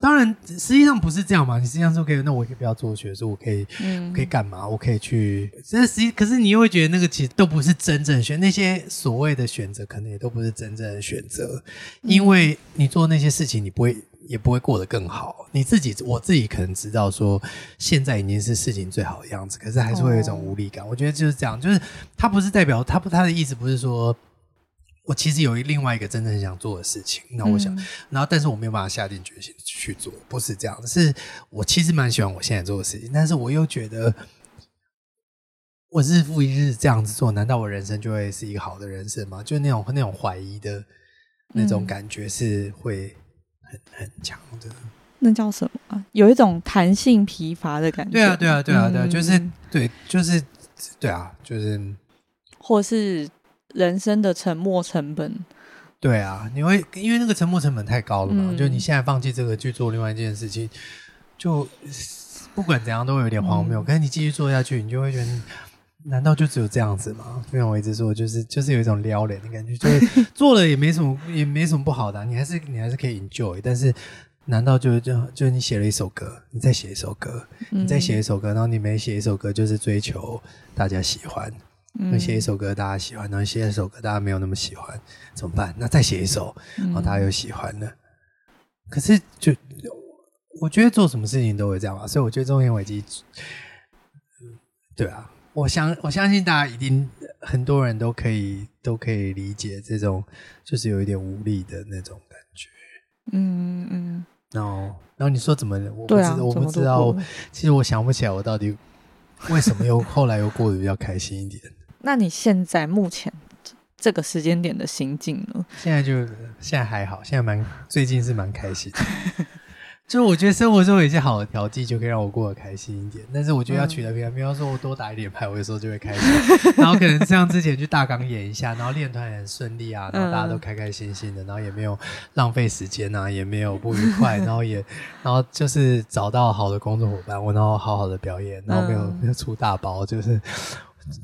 当然，实际上不是这样嘛。你实际上说可以，那我可以不要做学术，我可以，可以干嘛？我可以去。这实际，可是你又会觉得那个其实都不是真正选那些所谓的选择，可能也都不是真正的选择，因为你做那些事情，你不会也不会过得更好。你自己，我自己可能知道说，现在已经是事情最好的样子，可是还是会有一种无力感。我觉得就是这样，就是他不是代表他不他的意思不是说我其实有一另外一个真正很想做的事情，那我想，嗯然后但是我没有办法下定决心去做，不是这样，是我其实蛮喜欢我现在做的事情，但是我又觉得。我日复一日这样子做，难道我人生就会是一个好的人生吗？就是那种那种怀疑的那种嗯感觉是会很很强的。那叫什么啊？有一种弹性疲乏的感觉。对啊，对啊，对啊，对啊，嗯就是对，就是对啊，就是或是人生的沉没成本。对啊，你会因为那个沉没成本太高了嘛？嗯就你现在放弃这个去做另外一件事情，就不管怎样都会有点荒谬。嗯可是你继续做下去，你就会觉得。难道就只有这样子吗？就像我一直说，就是就是有一种撩人的感觉，就是做了也没什么，<laughs> 也没什么不好的啊、你还是你还是可以 enjoy。但是，难道就就就是你写了一首歌，你再写一首歌，嗯你再写一首歌，然后你每写一首歌就是追求大家喜欢，嗯那写一首歌大家喜欢，然后写一首歌大家没有那么喜欢，怎么办？那再写一首，嗯然后大家又喜欢了。可是就我觉得做什么事情都会这样吧，所以我觉得中年危机，嗯对啊，我相我相信大家一定很多人都可以都可以理解这种就是有一点无力的那种感觉。嗯嗯，然后，然后你说怎么？我不知、对啊，我不知道。其实我想不起来，我到底为什么又后来又过得比较开心一点。那你现在目前这个时间点的心境呢？现在就现在还好，现在蛮最近是蛮开心的。<laughs> 就我觉得生活中有一些好的调剂，就可以让我过得开心一点。但是我觉得要取得平衡，比方说我多打一点牌，我有时候就会开心。<laughs> 然后可能像之前去大港演一下，然后练团也很顺利啊，然后大家都开开心心的，然后也没有浪费时间啊，也没有不愉快，<laughs> 然后也然后就是找到好的工作伙伴，我然后好好的表演，然后没有、嗯没有出大包，就是。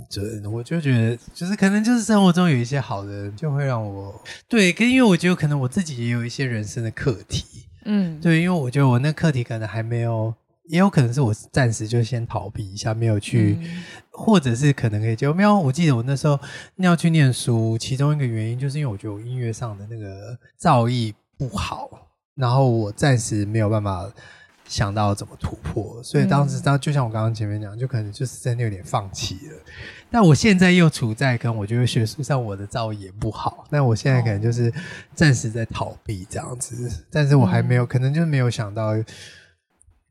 就我就觉得，就是可能就是生活中有一些好的，就会让我对，跟因为我觉得可能我自己也有一些人生的课题，嗯，对，因为我觉得我那课题可能还没有，也有可能是我暂时就先逃避一下，没有去，嗯或者是可能可以就没有。我记得我那时候要去念书，其中一个原因就是因为我觉得我音乐上的那个造诣不好，然后我暂时没有办法。想到怎么突破，所以当时嗯当就像我刚刚前面讲，就可能就是真的有点放弃了。但我现在又处在跟我觉得学术上我的造诣也不好，那我现在可能就是暂时在逃避这样子，但是我还没有，可能就没有想到，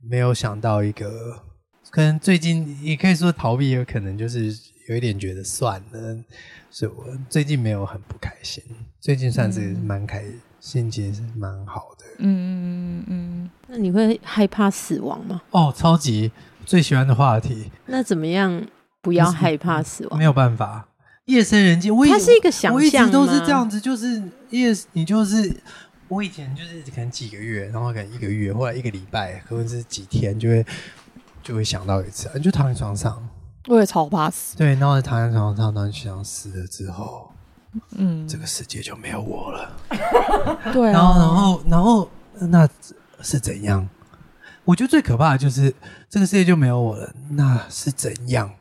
没有想到一个，可能最近也可以说逃避，有可能就是有一点觉得算了，所以我最近没有很不开心，最近算是蛮开，心情是蛮好的。嗯嗯嗯那你会害怕死亡吗？哦，超级最喜欢的话题，那怎么样不要害怕死亡没？有办法，夜深人静，我以它是一个想我一直都是这样子，就是夜你就是我以前就是可能几个月，然后可能一个月，或者一个礼拜，或者是几天，就会就会想到一次，你就躺在床上，我也超怕死。对，然后躺在床上，然后想死了之后，嗯，这个世界就没有我了。<laughs> 对啊，然后，然后，然后，那是怎样？我觉得最可怕的就是这个世界就没有我了，那是怎样？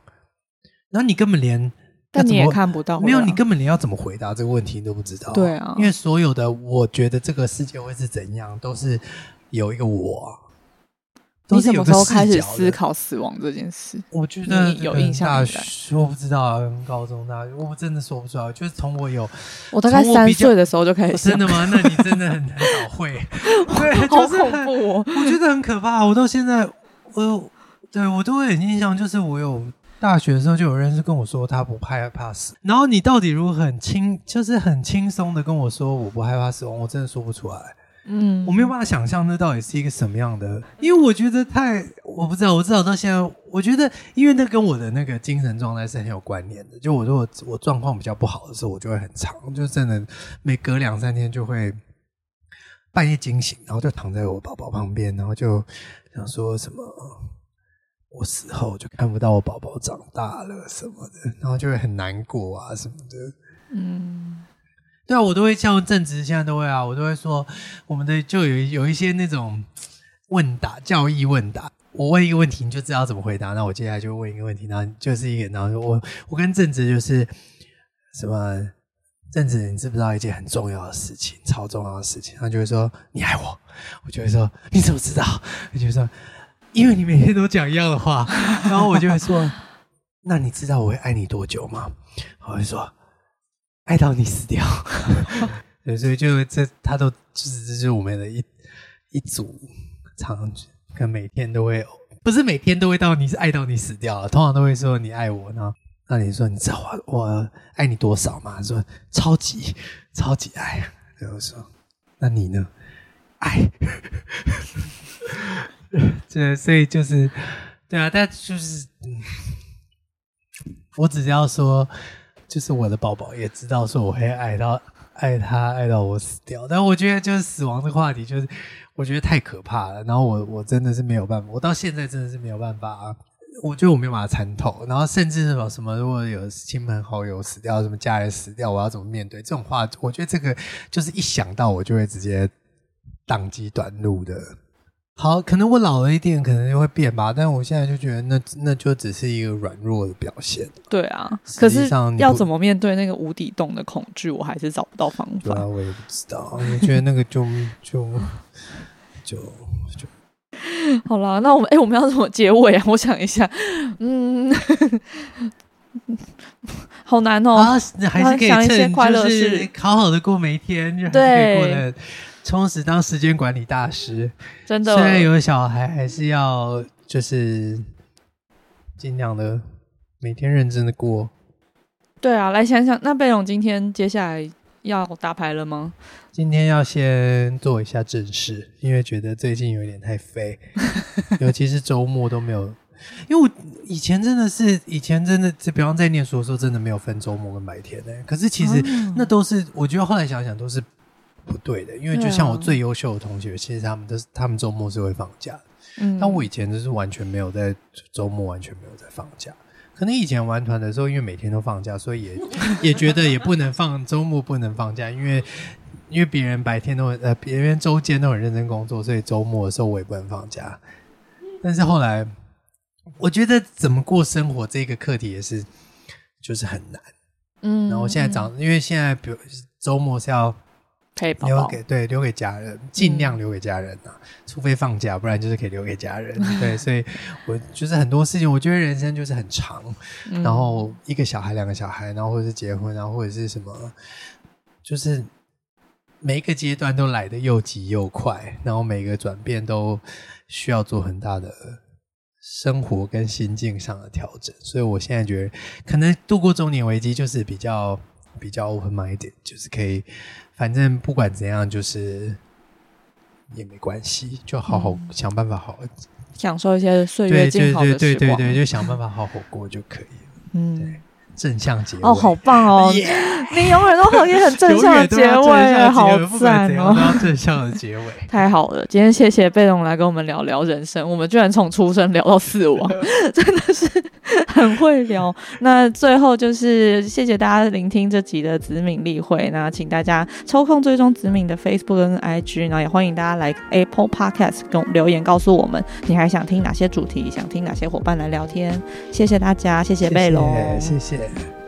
然后你根本连但你也要怎么看不到，没有，你根本连要怎么回答这个问题你都不知道。对啊因为所有的我觉得这个世界会是怎样，都是有一个我你什么时候开始？思考死亡这件事？我觉得你有印象大学我不知道啊，高中、大学，我真的说不出来。就是从我有我大概三岁的时候就开始想真的，吗？那你真的很很早会，<laughs> 对，好就是很恐怖哦。我觉得很可怕。我到现在，我有对我都会很印象，就是我有大学的时候就有人是跟我说他不害怕死，然后你到底如何很轻，就是很轻松的跟我说我不害怕死亡，我真的说不出来，嗯，我没有办法想象那到底是一个什么样的，因为我觉得太我不知道，我至少到现在，我觉得因为那跟我的那个精神状态是很有关联的。就我如果我状况比较不好的时候，我就会很长，就真的每隔两三天就会半夜惊醒，然后就躺在我宝宝旁边，然后就想说什么。我死后就看不到我宝宝长大了什么的，然后就会很难过啊什么的。嗯对啊，我都会像正直，现在都会啊，我都会说我们的就有有一些那种问答教义问答，我问一个问题你就知道怎么回答，那我接下来就问一个问题，然后就是一个，然后我我跟正直就是什么郑直，你知不知道一件很重要的事情，超重要的事情？他就会说你爱我，我就会说你怎么知道？他就会说因为你每天都讲一样的话，<laughs> 然后我就会说那你知道我会爱你多久吗？我会说爱到你死掉。<laughs> 对，所以就这他都就是这就是我们的一一组常跟每天都会不是每天都会到你是爱到你死掉，通常都会说你爱我呢。那你说你知道我我爱你多少吗？说超级超级爱。然后说那你呢？爱。<laughs> 这所以就是对啊，但就是，我只要说，就是我的宝宝也知道说我会爱到爱他爱到我死掉。但我觉得就是死亡这个话题，就是我觉得太可怕了。然后我我真的是没有办法，我到现在真的是没有办法啊。我觉得我没有办法参透，然后甚至什么什么，如果有亲朋好友死掉，什么家人死掉，我要怎么面对这种话？我觉得这个就是一想到我就会直接宕机短路的。好，可能我老了一点，可能就会变吧。但我现在就觉得那那就只是一个软弱的表现。对啊，可是要怎么面对那个无底洞的恐惧，我还是找不到方法。对啊，我也不知道。我觉得那个就就就就。好了，那我们哎，我们要怎么结尾啊？我想一下，嗯，<laughs> 好难哦。啊，还是可以想一些快乐事，好好的过每一天，就还可以，过得充实，当时间管理大师。真的，虽然有小孩，还是要就是尽量的每天认真的过。对啊，来想想，那贝勇今天接下来。要打牌了吗？今天要先做一下正事，因为觉得最近有点太废，<laughs> 尤其是周末都没有。因为我以前真的是，以前真的，就比方在念书的时候，真的没有分周末跟白天的。可是其实那都是，我觉得后来想想都是不对的。因为就像我最优秀的同学，其实他们都是他们周末是会放假的。嗯，但我以前就是完全没有在周末，完全没有在放假。可能以前玩团的时候，因为每天都放假，所以也 <laughs> 也觉得也不能放周末不能放假，因为因为别人白天都呃别人周间都很认真工作，所以周末的时候我也不能放假。但是后来我觉得怎么过生活这个课题也是就是很难，嗯，然后现在长，因为现在比如周末是要。留给对留给家人，尽量留给家人呐，除非放假，不然就是可以留给家人。<laughs> 对，所以我就是很多事情，我觉得人生就是很长，然后一个小孩，两个小孩，然后或者是结婚，然后或者是什么，就是每一个阶段都来的又急又快，然后每个转变都需要做很大的生活跟心境上的调整。所以我现在觉得，可能度过中年危机就是比较比较 open minded，就是可以。反正不管怎样，就是也没关系，就好好想办法，好享受一些岁月静好的对对对对，就想办法好好过就可以了。嗯。正向结尾哦，好棒哦！<laughs> 你永远都可以很正向的结尾，好赞哦！正向的结尾，<laughs> 太好了！今天谢谢贝龙来跟我们聊聊人生，我们居然从出生聊到死亡，<laughs> 真的是很会聊。那最后就是谢谢大家聆听这集的子敏例会，那请大家抽空追踪子敏的 Facebook 跟 IG，然后也欢迎大家来 Apple Podcast 跟留言告诉我们，你还想听哪些主题，想听哪些伙伴来聊天。谢谢大家，谢谢贝龙，谢谢。Yeah.